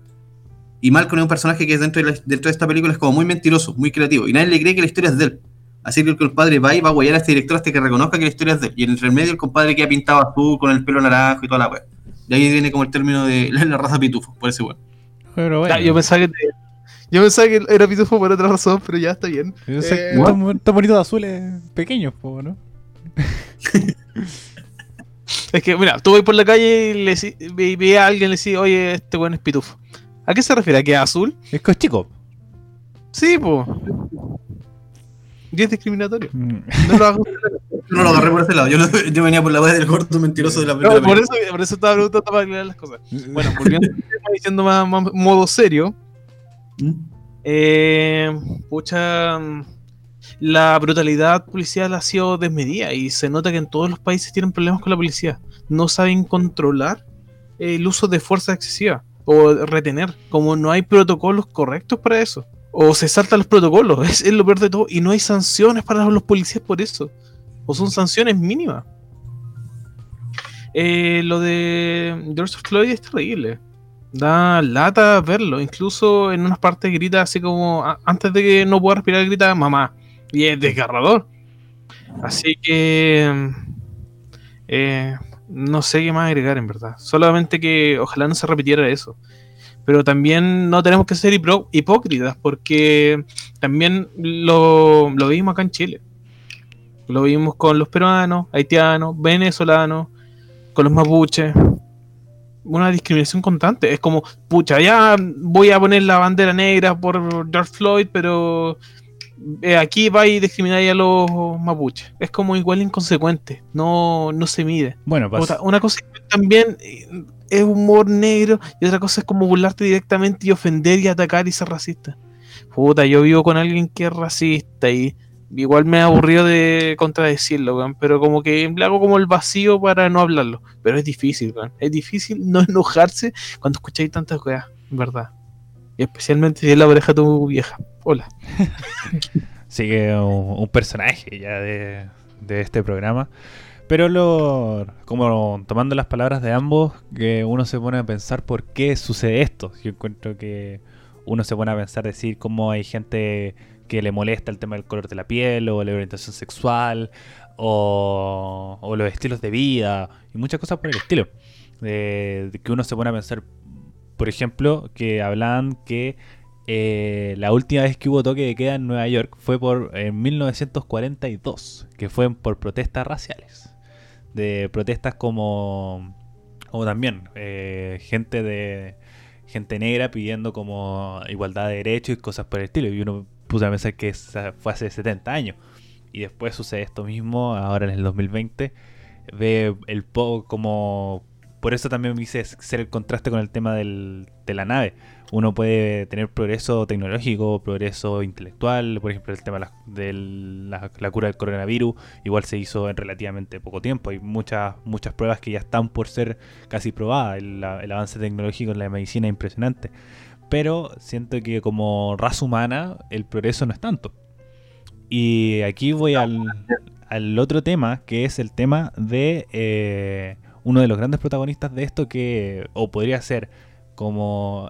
Y Malcolm es un personaje que dentro de, dentro de esta película es como muy mentiroso, muy creativo. Y nadie le cree que la historia es de él. Así que el compadre va y va a guayar a este director hasta que reconozca que la historia es de él. Y en el medio el compadre queda pintado azul con el pelo naranjo y toda la wea. De ahí viene como el término de la, raza pitufo, por ese weón. Pero bueno, yo pensaba que yo pensaba que era pitufo por otra razón, pero ya está bien. yo sé Eh, estos bonitos azules pequeños, po, ¿no? Es que, mira, tú vas por la calle y le ve, ve a alguien y le decís, oye, este weón es pitufo. ¿A qué se refiere? ¿A que es azul? Es que es chico. Sí, po. Y es discriminatorio. Mm. No lo hago. Yo no lo agarré por ese lado. Yo, lo- yo venía por la wea del gordo mentiroso de la No, película. por, eso, por eso estaba preguntando para aclarar las cosas. Bueno, volviendo diciendo más, más modo serio. ¿Mm? Eh, pucha, mm, la brutalidad policial ha sido desmedida y se nota que en todos los países tienen problemas con la policía. No saben controlar el uso de fuerza excesiva o retener, como no hay protocolos correctos para eso. O se saltan los protocolos, es, lo peor de todo, y no hay sanciones para los policías por eso. O son sanciones mínimas. Eh, lo de George Floyd es terrible. Da lata verlo. Incluso en unas partes grita así como antes de que no pueda respirar grita mamá. Y es desgarrador. Así que eh, no sé qué más agregar en verdad. Solamente que ojalá no se repitiera eso. Pero también no tenemos que ser hipócritas porque también lo, lo vimos acá en Chile. Lo vimos con los peruanos, haitianos, venezolanos, con los mapuches. una discriminación constante. Es como, pucha, ya voy a poner la bandera negra por George Floyd, pero eh, aquí va y discriminar a los mapuches. Es como igual inconsecuente, no, no se mide. Bueno, pues, Otra- una cosa que también es humor negro y otra cosa es como burlarte directamente y ofender y atacar y ser racista. Puta, yo vivo con alguien que es racista y igual me he aburrido de contradecirlo, weón, pero como que le hago como el vacío para no hablarlo. Pero es difícil, weón. Es difícil no enojarse cuando escucháis tantas en verdad. Y especialmente si es la oreja de tu vieja. Hola. sí que un, un personaje ya de, de este programa. Pero lo, como tomando las palabras de ambos, que uno se pone a pensar por qué sucede esto. Yo encuentro que uno se pone a pensar, decir cómo hay gente que le molesta el tema del color de la piel o la orientación sexual o, los estilos de vida y muchas cosas por el estilo. De que uno se pone a pensar, por ejemplo, que hablaban que eh, la última vez que hubo toque de queda en Nueva York fue por en 1942, que fue por protestas raciales. De protestas como, como también eh, gente de gente negra pidiendo como igualdad de derechos y cosas por el estilo. Y uno puso a pensar que fue hace 70 años. Y después sucede esto mismo, ahora en el 2020. Ve el poco como... Por eso también me hice ser el contraste con el tema del, de la nave. Uno puede tener progreso tecnológico, progreso intelectual, por ejemplo, el tema de la, cura del coronavirus, igual se hizo en relativamente poco tiempo. Hay muchas, muchas pruebas que ya están por ser casi probadas. El, el avance tecnológico en la medicina es impresionante. Pero siento que como raza humana el progreso no es tanto. Y aquí voy al, al otro tema, que es el tema de eh, uno de los grandes protagonistas de esto, que o podría ser como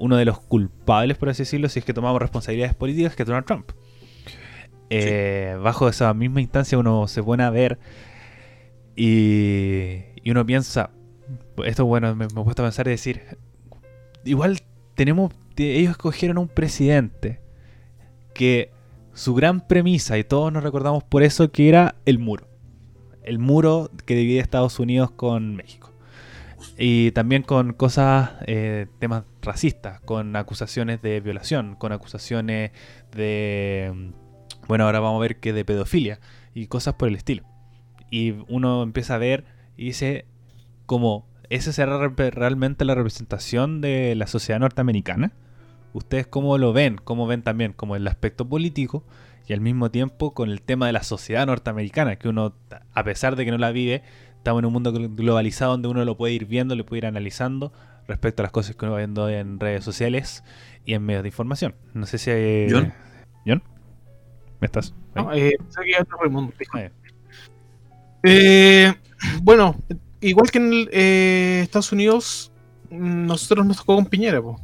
uno de los culpables, por así decirlo, si es que tomamos responsabilidades políticas, que es Donald Trump. Eh, sí. Bajo esa misma instancia uno se pone a ver y, y uno piensa, esto bueno, me, me he puesto a pensar y decir, igual tenemos, ellos escogieron un presidente que su gran premisa, y todos nos recordamos por eso, que era el muro. El muro que divide Estados Unidos con México. Y también con cosas, eh, temas racistas, con acusaciones de violación, con acusaciones de, bueno, ahora vamos a ver que de pedofilia y cosas por el estilo. Y uno empieza a ver y dice, como, ¿esa será realmente la representación de la sociedad norteamericana? ¿Ustedes cómo lo ven? ¿Cómo ven también como el aspecto político y al mismo tiempo con el tema de la sociedad norteamericana? Que uno, a pesar de que no la vive, estamos en un mundo globalizado donde uno lo puede ir viendo, lo puede ir analizando respecto a las cosas que uno va viendo en redes sociales y en medios de información. No sé si hay... ¿John? ¿John? ¿Me estás? No, eh, Raimundo, eh, bueno, igual que en el, eh, Estados Unidos, nosotros nos tocó con Piñera, po.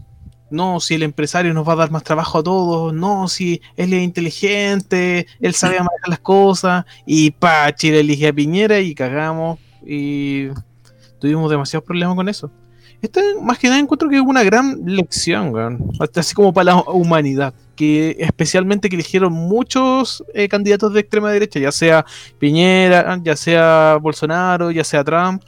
No, si el empresario nos va a dar más trabajo a todos. No, si él es inteligente, él sabe manejar las cosas. Y pa, Chile elige a Piñera y cagamos. Y tuvimos demasiados problemas con eso. Esto más que nada encuentro que es una gran lección, weón. Así como para la humanidad. Que especialmente que eligieron muchos eh, candidatos de extrema derecha, ya sea Piñera, ya sea Bolsonaro, ya sea Trump.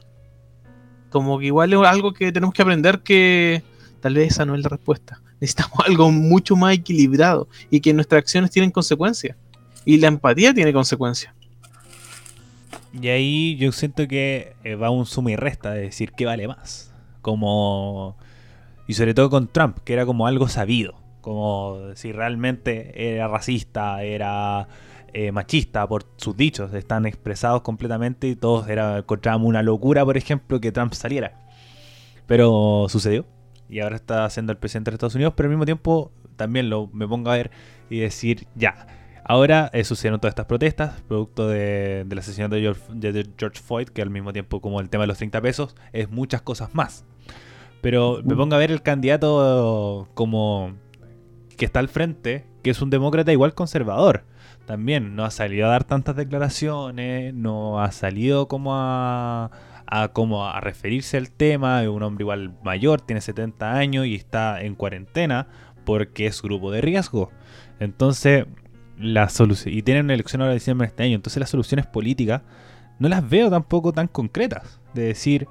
Como que igual es algo que tenemos que aprender que tal vez esa no es la respuesta. Necesitamos algo mucho más equilibrado y que nuestras acciones tienen consecuencias. Y la empatía tiene consecuencias. Y ahí yo siento que eh, va un suma y resta de decir qué vale más. Como. Y sobre todo con Trump, que era como algo sabido. Como si realmente era racista, era eh, machista por sus dichos. Están expresados completamente y todos era, encontrábamos una locura, por ejemplo, que Trump saliera. Pero sucedió y ahora está siendo el presidente de Estados Unidos, pero al mismo tiempo también lo, me pongo a ver y decir, ya, ahora eh, sucedieron todas estas protestas, producto de, del asesinato de George, de George, Floyd, que al mismo tiempo como el tema de los 30 pesos, es muchas cosas más. Pero me pongo a ver el candidato como que está al frente, que es un demócrata igual conservador. También no ha salido a dar tantas declaraciones, no ha salido como a, a, como a referirse al tema. Es un hombre igual mayor, tiene 70 años y está en cuarentena porque es grupo de riesgo. Entonces, la solución. Y tienen una elección ahora de diciembre de este año. Entonces, las soluciones políticas no las veo tampoco tan concretas. De decir,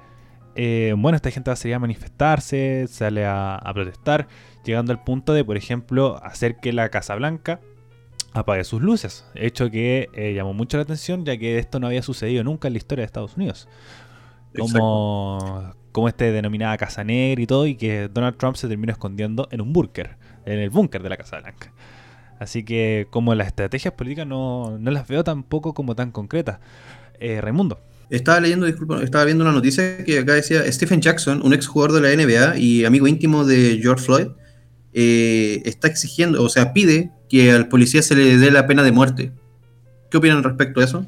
eh, bueno, esta gente va a salir a manifestarse, sale a, a protestar, llegando al punto de, por ejemplo, hacer que la Casa Blanca apague sus luces. Hecho que eh, llamó mucho la atención, ya que esto no había sucedido nunca en la historia de Estados Unidos. Como, como este denominada Casa Negra y todo, y que Donald Trump se terminó escondiendo en un búnker, en el búnker de la Casa Blanca. Así que como las estrategias políticas no, no las veo tampoco como tan concretas. Eh, Raimundo. Estaba leyendo, disculpa, estaba viendo una noticia que acá decía Stephen Jackson, un ex jugador de la NBA y amigo íntimo de George Floyd, eh, está exigiendo, o sea, pide que al policía se le dé la pena de muerte. ¿Qué opinan respecto a eso?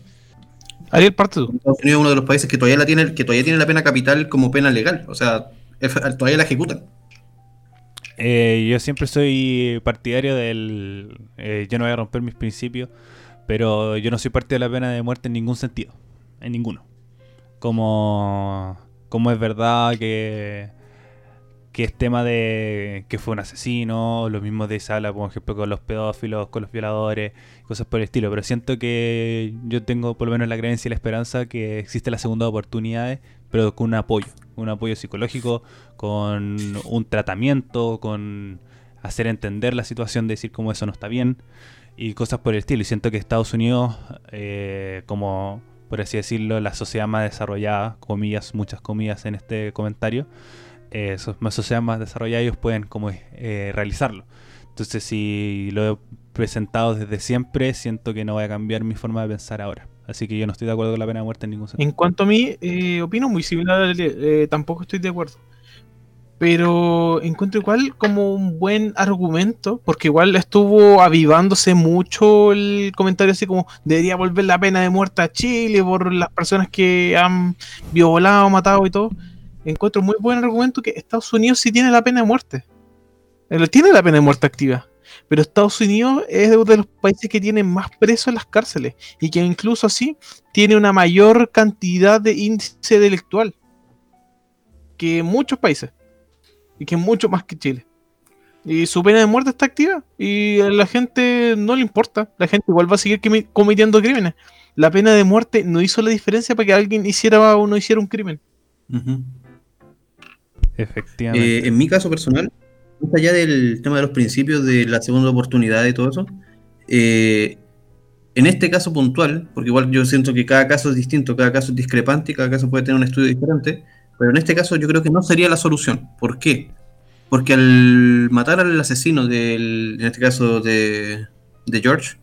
Ariel, parte tú. Estados Unidos es uno de los países que todavía la tiene, que todavía tiene la pena capital como pena legal, o sea, todavía la ejecutan. Eh, yo siempre soy partidario del... eh, yo no voy a romper mis principios, pero yo no soy partidario de la pena de muerte en ningún sentido. En ninguno. Como, como es verdad que, que es tema de que fue un asesino, lo mismo de sala, por ejemplo, con los pedófilos, con los violadores, cosas por el estilo. Pero siento que yo tengo por lo menos la creencia y la esperanza que existe la segunda oportunidad, pero con un apoyo, un apoyo psicológico, con un tratamiento, con hacer entender la situación, de decir cómo eso no está bien y cosas por el estilo. Y siento que Estados Unidos, eh, como por así decirlo, la sociedad más desarrollada, comillas, muchas comillas en este comentario, eh, sociedades más desarrolladas ellos pueden como eh, realizarlo. Entonces si lo he presentado desde siempre, siento que no voy a cambiar mi forma de pensar ahora. Así que yo no estoy de acuerdo con la pena de muerte en ningún sentido. En cuanto a mí, eh, opino muy similar, eh, tampoco estoy de acuerdo. Pero encuentro igual como un buen argumento, porque igual estuvo avivándose mucho el comentario así como debería volver la pena de muerte a Chile por las personas que han violado, matado y todo. Encuentro muy buen argumento que Estados Unidos sí tiene la pena de muerte. Él tiene la pena de muerte activa. Pero Estados Unidos es uno de los países que tiene más presos en las cárceles y que incluso así tiene una mayor cantidad de índice delictual que muchos países y que mucho más que Chile. Y su pena de muerte está activa y a la gente no le importa. La gente igual va a seguir cometiendo crímenes. La pena de muerte no hizo la diferencia para que alguien hiciera o no hiciera un crimen. Efectivamente. Eh, en mi caso personal, más allá del tema de los principios de la segunda oportunidad y todo eso, eh, en este caso puntual, porque igual yo siento que cada caso es distinto, cada caso es discrepante cada caso puede tener un estudio diferente, pero en este caso yo creo que no sería la solución. ¿Por qué? Porque al matar al asesino del, en este caso de, de George,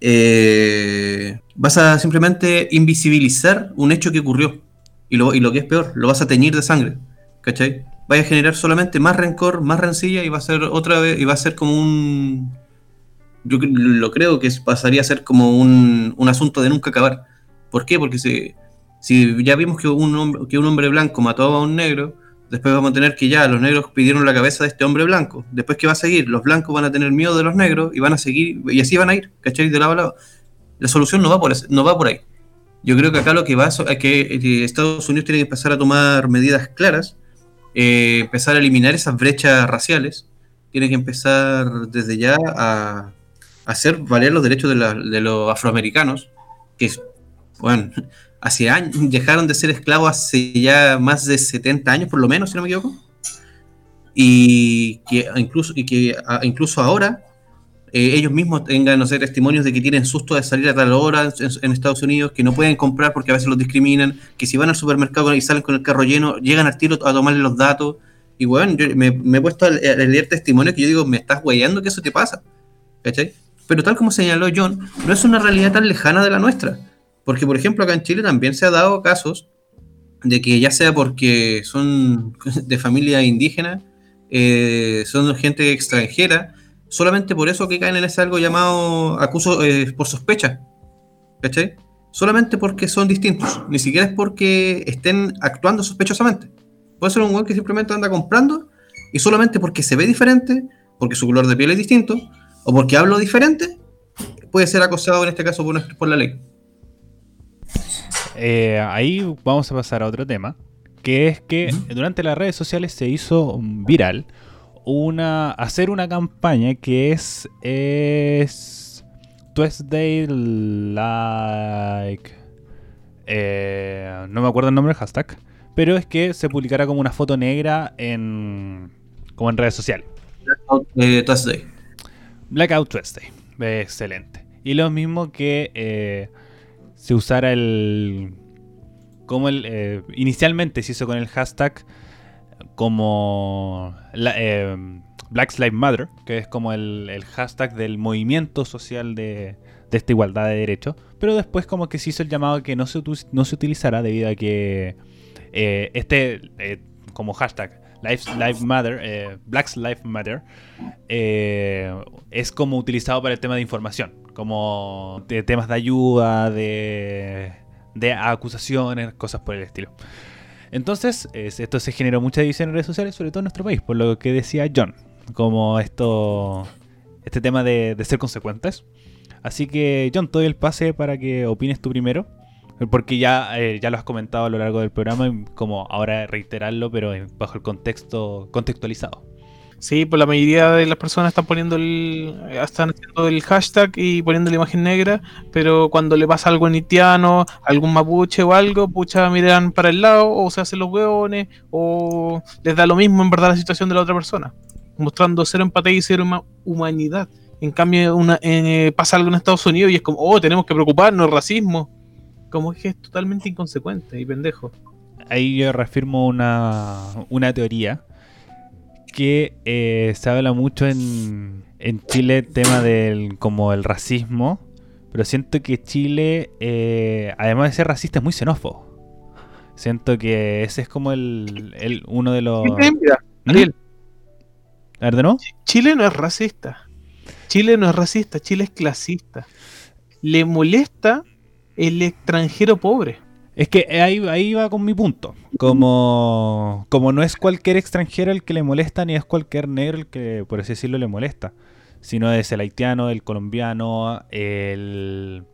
eh, vas a simplemente invisibilizar un hecho que ocurrió. Y lo, y lo que es peor, lo vas a teñir de sangre. ¿Cachai? Vaya a generar solamente más rencor, más rencilla y va a ser otra vez, y va a ser como un. Yo lo creo que pasaría a ser como un, un asunto de nunca acabar. ¿Por qué? Porque si, si ya vimos que un, hombre, que un hombre blanco mató a un negro, después vamos a tener que ya los negros pidieron la cabeza de este hombre blanco. Después, ¿qué va a seguir? Los blancos van a tener miedo de los negros y van a seguir, y así van a ir, ¿cachai? De lado a lado. La solución no va por, no va por ahí. Yo creo que acá lo que va es que eh, Estados Unidos tiene que empezar a tomar medidas claras, eh, empezar a eliminar esas brechas raciales, tiene que empezar desde ya a, a hacer valer los derechos de, la- de los afroamericanos, que, bueno, hace años, dejaron de ser esclavos hace ya más de 70 años, por lo menos, si no me equivoco, y que incluso, y que incluso ahora eh, ellos mismos tengan, no sé, testimonios de que tienen susto de salir a tal hora en, Estados Unidos, que no pueden comprar porque a veces los discriminan, que si van al supermercado y salen con el carro lleno, llegan al tiro a tomarle los datos. Y bueno, yo me, he puesto a leer testimonios que yo digo, me estás guayando que eso te pasa. ¿Cachai? Pero tal como señaló John, no es una realidad tan lejana de la nuestra. Porque, por ejemplo, acá en Chile también se ha dado casos de que ya sea porque son de familia indígena, eh, son gente extranjera, solamente por eso que caen en ese algo llamado acuso eh, por sospecha. ¿Cachai? Solamente porque son distintos. Ni siquiera es porque estén actuando sospechosamente. Puede ser un weón que simplemente anda comprando y solamente porque se ve diferente, porque su color de piel es distinto, o porque hablo diferente, puede ser acosado en este caso por, la ley. Eh, ahí vamos a pasar a otro tema, que es que durante las redes sociales se hizo viral una hacer una campaña que es es Tuesday like eh, no me acuerdo el nombre del hashtag, pero es que se publicará como una foto negra en como en redes sociales. Eh, Thursday. Blackout Tuesday. Excelente. Y lo mismo que eh, se usara el. Como el. eh, inicialmente se hizo con el hashtag como. la- eh, Black Lives Matter, que es como el, hashtag del movimiento social de, de esta igualdad de derechos. Pero después, como que se hizo el llamado que no se, no se utilizará debido a que eh, este. eh, como hashtag Lives, Lives Matter, eh, Black Lives Matter, es como utilizado para el tema de información, como de temas de ayuda, de, de acusaciones, cosas por el estilo. Entonces, es- esto se generó mucha división en redes sociales, sobre todo en nuestro país, por lo que decía John, como esto, este tema de, ser consecuentes. Así que, John, te doy el pase para que opines tú primero. Porque ya, eh, ya lo has comentado a lo largo del programa, como ahora reiterarlo, pero bajo el contexto contextualizado. Sí, pues la mayoría de las personas están poniendo el. están haciendo el hashtag y poniendo la imagen negra, pero cuando le pasa algo en haitiano, algún mapuche o algo, pucha, miran para el lado, o se hacen los hueones, o les da lo mismo en verdad la situación de la otra persona, mostrando cero empatía y cero huma- humanidad. En cambio, una, eh, pasa algo en Estados Unidos y es como, oh, tenemos que preocuparnos, racismo. Como es que es totalmente inconsecuente y pendejo. ahí yo reafirmo una, una teoría que eh, se habla mucho en, en Chile tema del como el racismo pero siento que Chile eh, además de ser racista es muy xenófobo siento que ese es como el, el- uno de los ¿Mm? Ariel, A ver, de nuevo Chile no es racista. Chile no es racista, Chile es clasista. Le molesta el extranjero pobre. Es que ahí, ahí va con mi punto. Como, como no es cualquier extranjero el que le molesta, ni es cualquier negro el que, por así decirlo, le molesta. Sino es el haitiano, el colombiano, el,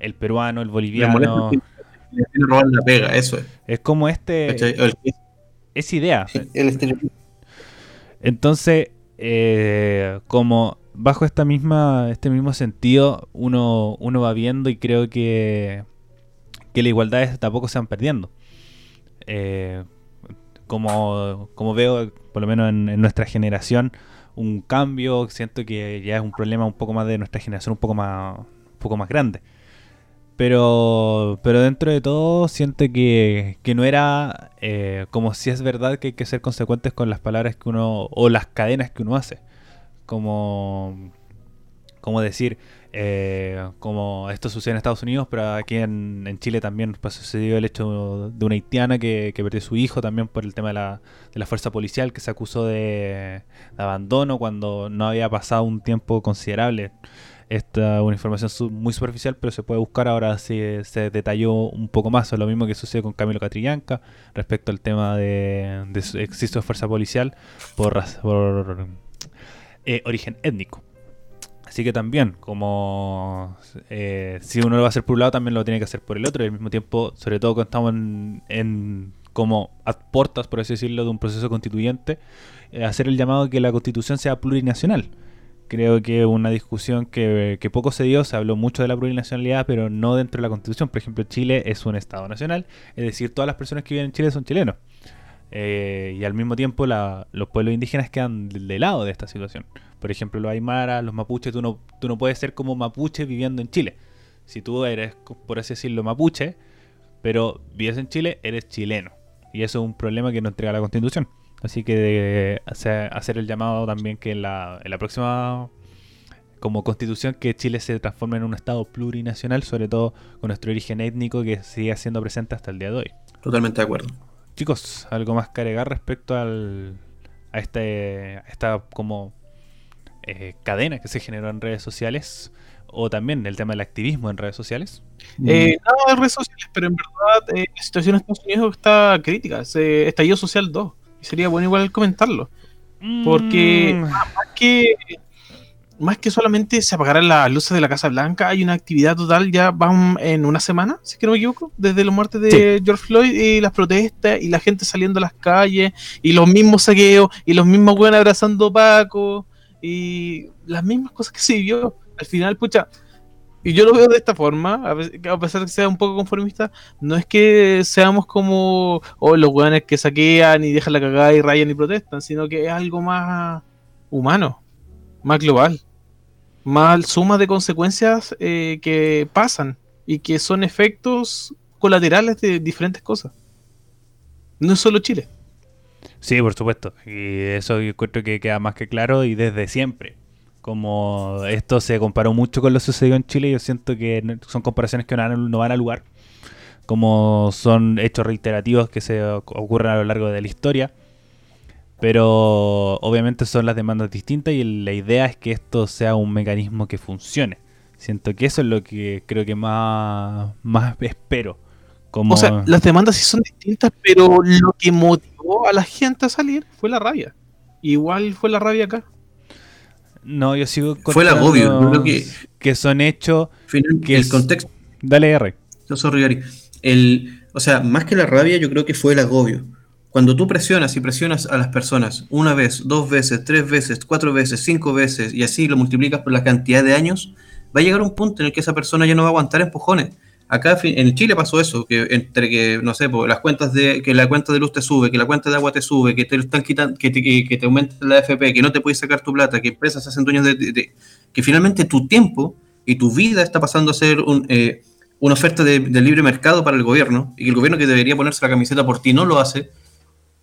el peruano, el boliviano. le robar la pega, eso es. Es como este, es idea. el. Entonces, eh, como bajo esta misma, este mismo sentido, uno, uno va viendo y creo que, que las igualdades tampoco se van perdiendo. Eh, como, como veo, por lo menos en, nuestra generación, un cambio, siento que ya es un problema un poco más de nuestra generación, un poco más, un poco más grande. Pero, pero dentro de todo siento que, que no era eh, como si es verdad que hay que ser consecuentes con las palabras que uno o las cadenas que uno hace. Como, como decir, eh, como esto sucede en Estados Unidos, pero aquí en, Chile también pues, sucedió el hecho de una haitiana que, perdió su hijo también por el tema de la, de la fuerza policial que se acusó de, abandono cuando no había pasado un tiempo considerable. Esta es una información muy superficial, pero se puede buscar ahora si se detalló un poco más. Es lo mismo que sucede con Camilo Catrillanca respecto al tema de, de existo de fuerza policial por eh, origen étnico. Así que también, como eh, si uno lo va a hacer por un lado, también lo tiene que hacer por el otro. Y al mismo tiempo, sobre todo cuando estamos en, en como a portas, por así decirlo, de un proceso constituyente, eh, hacer el llamado a que la constitución sea plurinacional. Creo que una discusión que, poco se dio, se habló mucho de la plurinacionalidad, pero no dentro de la constitución. Por ejemplo, Chile es un Estado nacional, es decir, todas las personas que viven en Chile son chilenos. Eh, y al mismo tiempo los pueblos indígenas quedan de lado de esta situación. Por ejemplo, los aymaras, los mapuches, tú no, tú no puedes ser como mapuche viviendo en Chile. Si tú eres, por así decirlo, mapuche, pero vives en Chile, eres chileno. Y eso es un problema que no entrega la constitución. Así que de hacer, hacer el llamado también que en la, en la próxima como constitución que Chile se transforme en un estado plurinacional, sobre todo con nuestro origen étnico que sigue siendo presente hasta el día de hoy. Totalmente de acuerdo. Chicos, ¿algo más que agregar respecto al, a, este, a esta como eh, cadena que se generó en redes sociales? O también el tema del activismo en redes sociales. Eh, nada de redes sociales, pero en verdad eh, la situación en Estados Unidos está crítica. Se estallido social 2. Y sería bueno igual comentarlo. Porque Mm, más que más que solamente se apagarán las luces de la Casa Blanca, hay una actividad total, ya van en una semana, si es que no me equivoco, desde la muerte de George Floyd y las protestas y la gente saliendo a las calles y los mismos saqueos y los mismos buenos abrazando a Paco y las mismas cosas que se vivió. Al final, pucha, y yo lo veo de esta forma, a pe- a pesar de que sea un poco conformista, no es que seamos como oh, los weones que saquean y dejan la cagada y rayan y protestan, sino que es algo más humano, más global, más suma de consecuencias eh, que pasan y que son efectos colaterales de diferentes cosas. No es solo Chile. Sí, por supuesto. Y eso yo encuentro que queda más que claro y desde siempre. Como esto se comparó mucho con lo sucedido en Chile, yo siento que son comparaciones que no van, a lugar. Como son hechos reiterativos que se oc- ocurren a lo largo de la historia. Pero obviamente son las demandas distintas y la idea es que esto sea un mecanismo que funcione. Siento que eso es lo que creo que más, más espero. Como... O sea, las demandas sí son distintas, pero lo que motivó a la gente a salir fue la rabia. Igual fue la rabia acá. No, yo sigo Fue el agobio, yo creo que- que son hechos Que el es- contexto. Dale R. No, sorry. El, o sea, más que la rabia, yo creo que fue el agobio. Cuando tú presionas y presionas a las personas una vez, dos veces, tres veces, cuatro veces, cinco veces, y así lo multiplicas por la cantidad de años, va a llegar un punto en el que esa persona ya no va a aguantar empujones. Acá en Chile pasó eso, que entre que, no sé, las cuentas de, que la cuenta de luz te sube, que la cuenta de agua te sube, que te están quitando, que te, que, te aumenta la FP, que no te puedes sacar tu plata, que empresas hacen dueños de, que finalmente tu tiempo y tu vida está pasando a ser eh, una oferta de, libre mercado para el gobierno, y que el gobierno que debería ponerse la camiseta por ti no lo hace,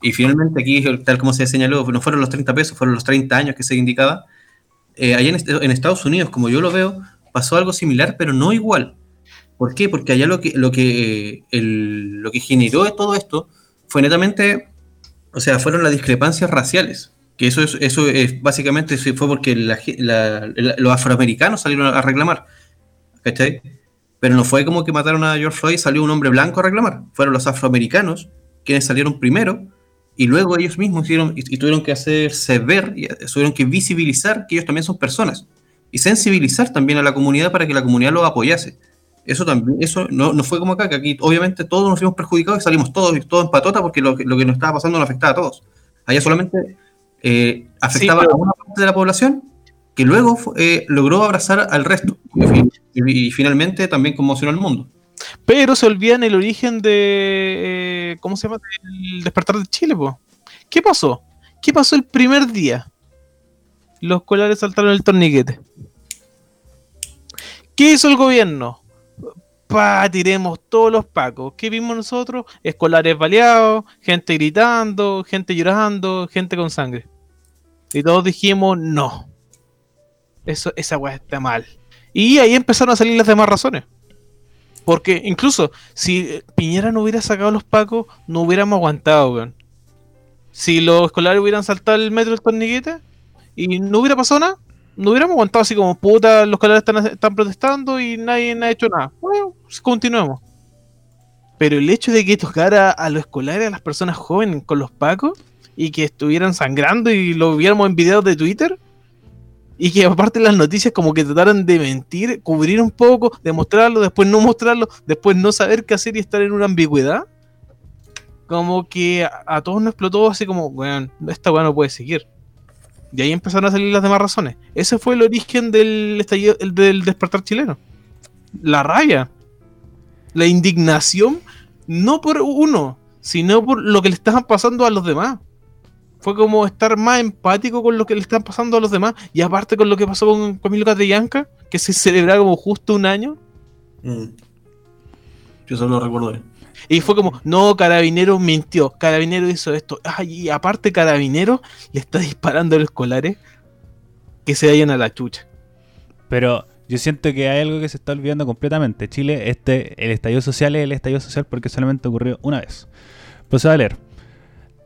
y finalmente aquí, tal como se señaló, no fueron los 30 pesos, fueron los 30 años que se indicaba, eh, allá en Estados Unidos, como yo lo veo, pasó algo similar, pero no igual. ¿Por qué? Porque allá lo que, lo que, eh, el- lo que generó todo esto fue netamente, o sea, fueron las discrepancias raciales. Que eso es, eso es básicamente fue porque la la- la- los afroamericanos salieron a reclamar. ¿Cachai? Pero no fue como que mataron a George Floyd y salió un hombre blanco a reclamar. Fueron los afroamericanos quienes salieron primero y luego ellos mismos hicieron y, y tuvieron que hacerse ver, y eh, tuvieron que visibilizar que ellos también son personas y sensibilizar también a la comunidad para que la comunidad los apoyase. Eso también, eso no, no fue como acá, que aquí obviamente todos nos vimos perjudicados y salimos todos, todos en patota porque lo, que- lo que nos estaba pasando nos afectaba a todos. Allá solamente eh, afectaba pero- a una parte de la población que luego eh, logró abrazar al resto y, fi- y- y finalmente también conmocionó al mundo. Pero se olvidan el origen de. eh, ¿Cómo se llama? El despertar de Chile, po. ¿Qué pasó? ¿Qué pasó el primer día? Los escolares saltaron el torniquete. ¿Qué hizo el gobierno? Pa, tiremos todos los pacos. ¿Qué vimos nosotros? Escolares baleados, gente gritando, gente llorando, gente con sangre. Y todos dijimos, no. Eso, esa weá está mal. Y ahí empezaron a salir las demás razones. Porque incluso si Piñera no hubiera sacado los pacos, no hubiéramos aguantado, weón. Si los escolares hubieran saltado el metro del torniquete y no hubiera pasado nada, no hubiéramos aguantado así como puta, los escolares están, están protestando y nadie ha hecho nada. Bueno, pues, continuemos. Pero el hecho de que tocara a los escolares, a las personas jóvenes con los pacos y que estuvieran sangrando y lo viéramos en videos de Twitter, y que aparte las noticias como que trataran de mentir, cubrir un poco, de mostrarlo, después no mostrarlo, después no saber qué hacer y estar en una ambigüedad. Como que a, a todos nos explotó así como, weón, esta weá no puede seguir. Y ahí empezaron a salir las demás razones. Ese fue el origen del estallido, el del despertar chileno. La rabia. La indignación, no por uno, sino por lo que le estaban pasando a los demás fue como estar más empático con lo que le están pasando a los demás. Y aparte con lo que pasó con Camilo Catrillanca, que se celebraba como justo un año. Yo solo recuerdo. Y fue como, no, Carabinero mintió, Carabinero hizo esto. Ay, y aparte Carabinero le está disparando a los escolares que se vayan a la chucha. Pero yo siento que hay algo que se está olvidando completamente. Chile, este, el estallido social es el estallido social porque solamente ocurrió una vez. Pues a leer.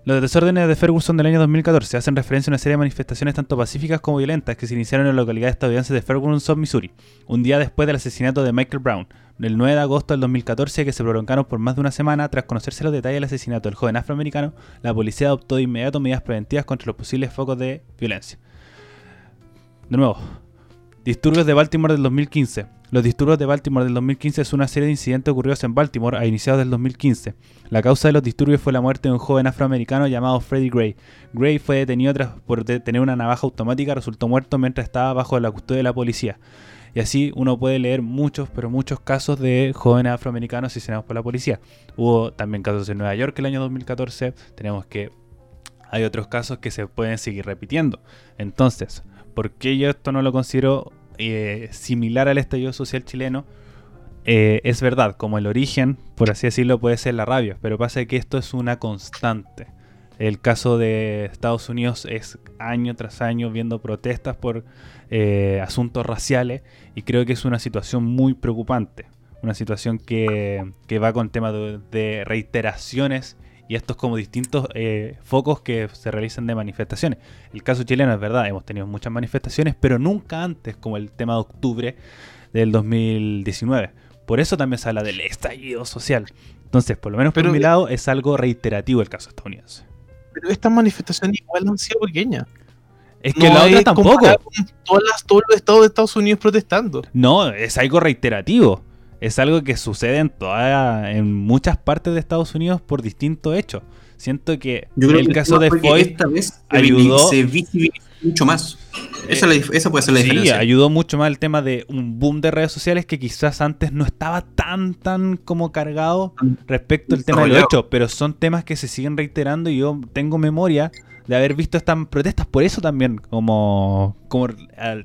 Los desórdenes de Ferguson del año 2014 hacen referencia a una serie de manifestaciones tanto pacíficas como violentas que se iniciaron en la localidad estadounidense de Ferguson, Missouri, un día después del asesinato de Michael Brown, el 9 de agosto del 2014, que se prolongaron por más de una semana. Tras conocerse los detalles del asesinato del joven afroamericano, la policía adoptó de inmediato medidas preventivas contra los posibles focos de violencia. De nuevo, Disturbios de Baltimore del 2015. Los disturbios de Baltimore del 2015 es una serie de incidentes ocurridos en Baltimore a iniciados del 2015. La causa de los disturbios fue la muerte de un joven afroamericano llamado Freddie Gray. Gray fue detenido tras por tener una navaja automática, resultó muerto mientras estaba bajo la custodia de la policía. Y así uno puede leer muchos, pero muchos casos de jóvenes afroamericanos asesinados por la policía. Hubo también casos en Nueva York el año 2014. Tenemos que hay otros casos que se pueden seguir repitiendo. Entonces, ¿por qué yo esto no lo considero eh, similar al estallido social chileno? Eh, es verdad, como el origen, por así decirlo, puede ser la rabia, pero pasa que esto es una constante. El caso de Estados Unidos es año tras año viendo protestas por eh, asuntos raciales y creo que es una situación muy preocupante. Una situación que, que va con temas de, de, reiteraciones y estos como distintos eh, focos que se realizan de manifestaciones. El caso chileno es verdad, hemos tenido muchas manifestaciones, pero nunca antes como el tema de octubre del 2019. Por eso también se habla del estallido social. Entonces, por lo menos Pero- por mi lado, es algo reiterativo el caso estadounidense. Pero estas manifestaciones igual han sido pequeñas. Es que la No otra es tampoco. con Todas las, todos los estados de Estados Unidos protestando. No, es algo reiterativo. Es algo que sucede en, toda, en muchas partes de Estados Unidos por distintos hechos. Siento que Yo creo el que caso de fue que Floyd esta vez se ayudó- se visibilizó mucho más. Esa, la esa puede ser la sí, diferencia. ayudó mucho más el tema de un boom de redes sociales que quizás antes no estaba tan, tan como cargado respecto al tema del Desarrollado. hecho, pero son temas que se siguen reiterando y yo tengo memoria de haber visto estas protestas, por eso también como, como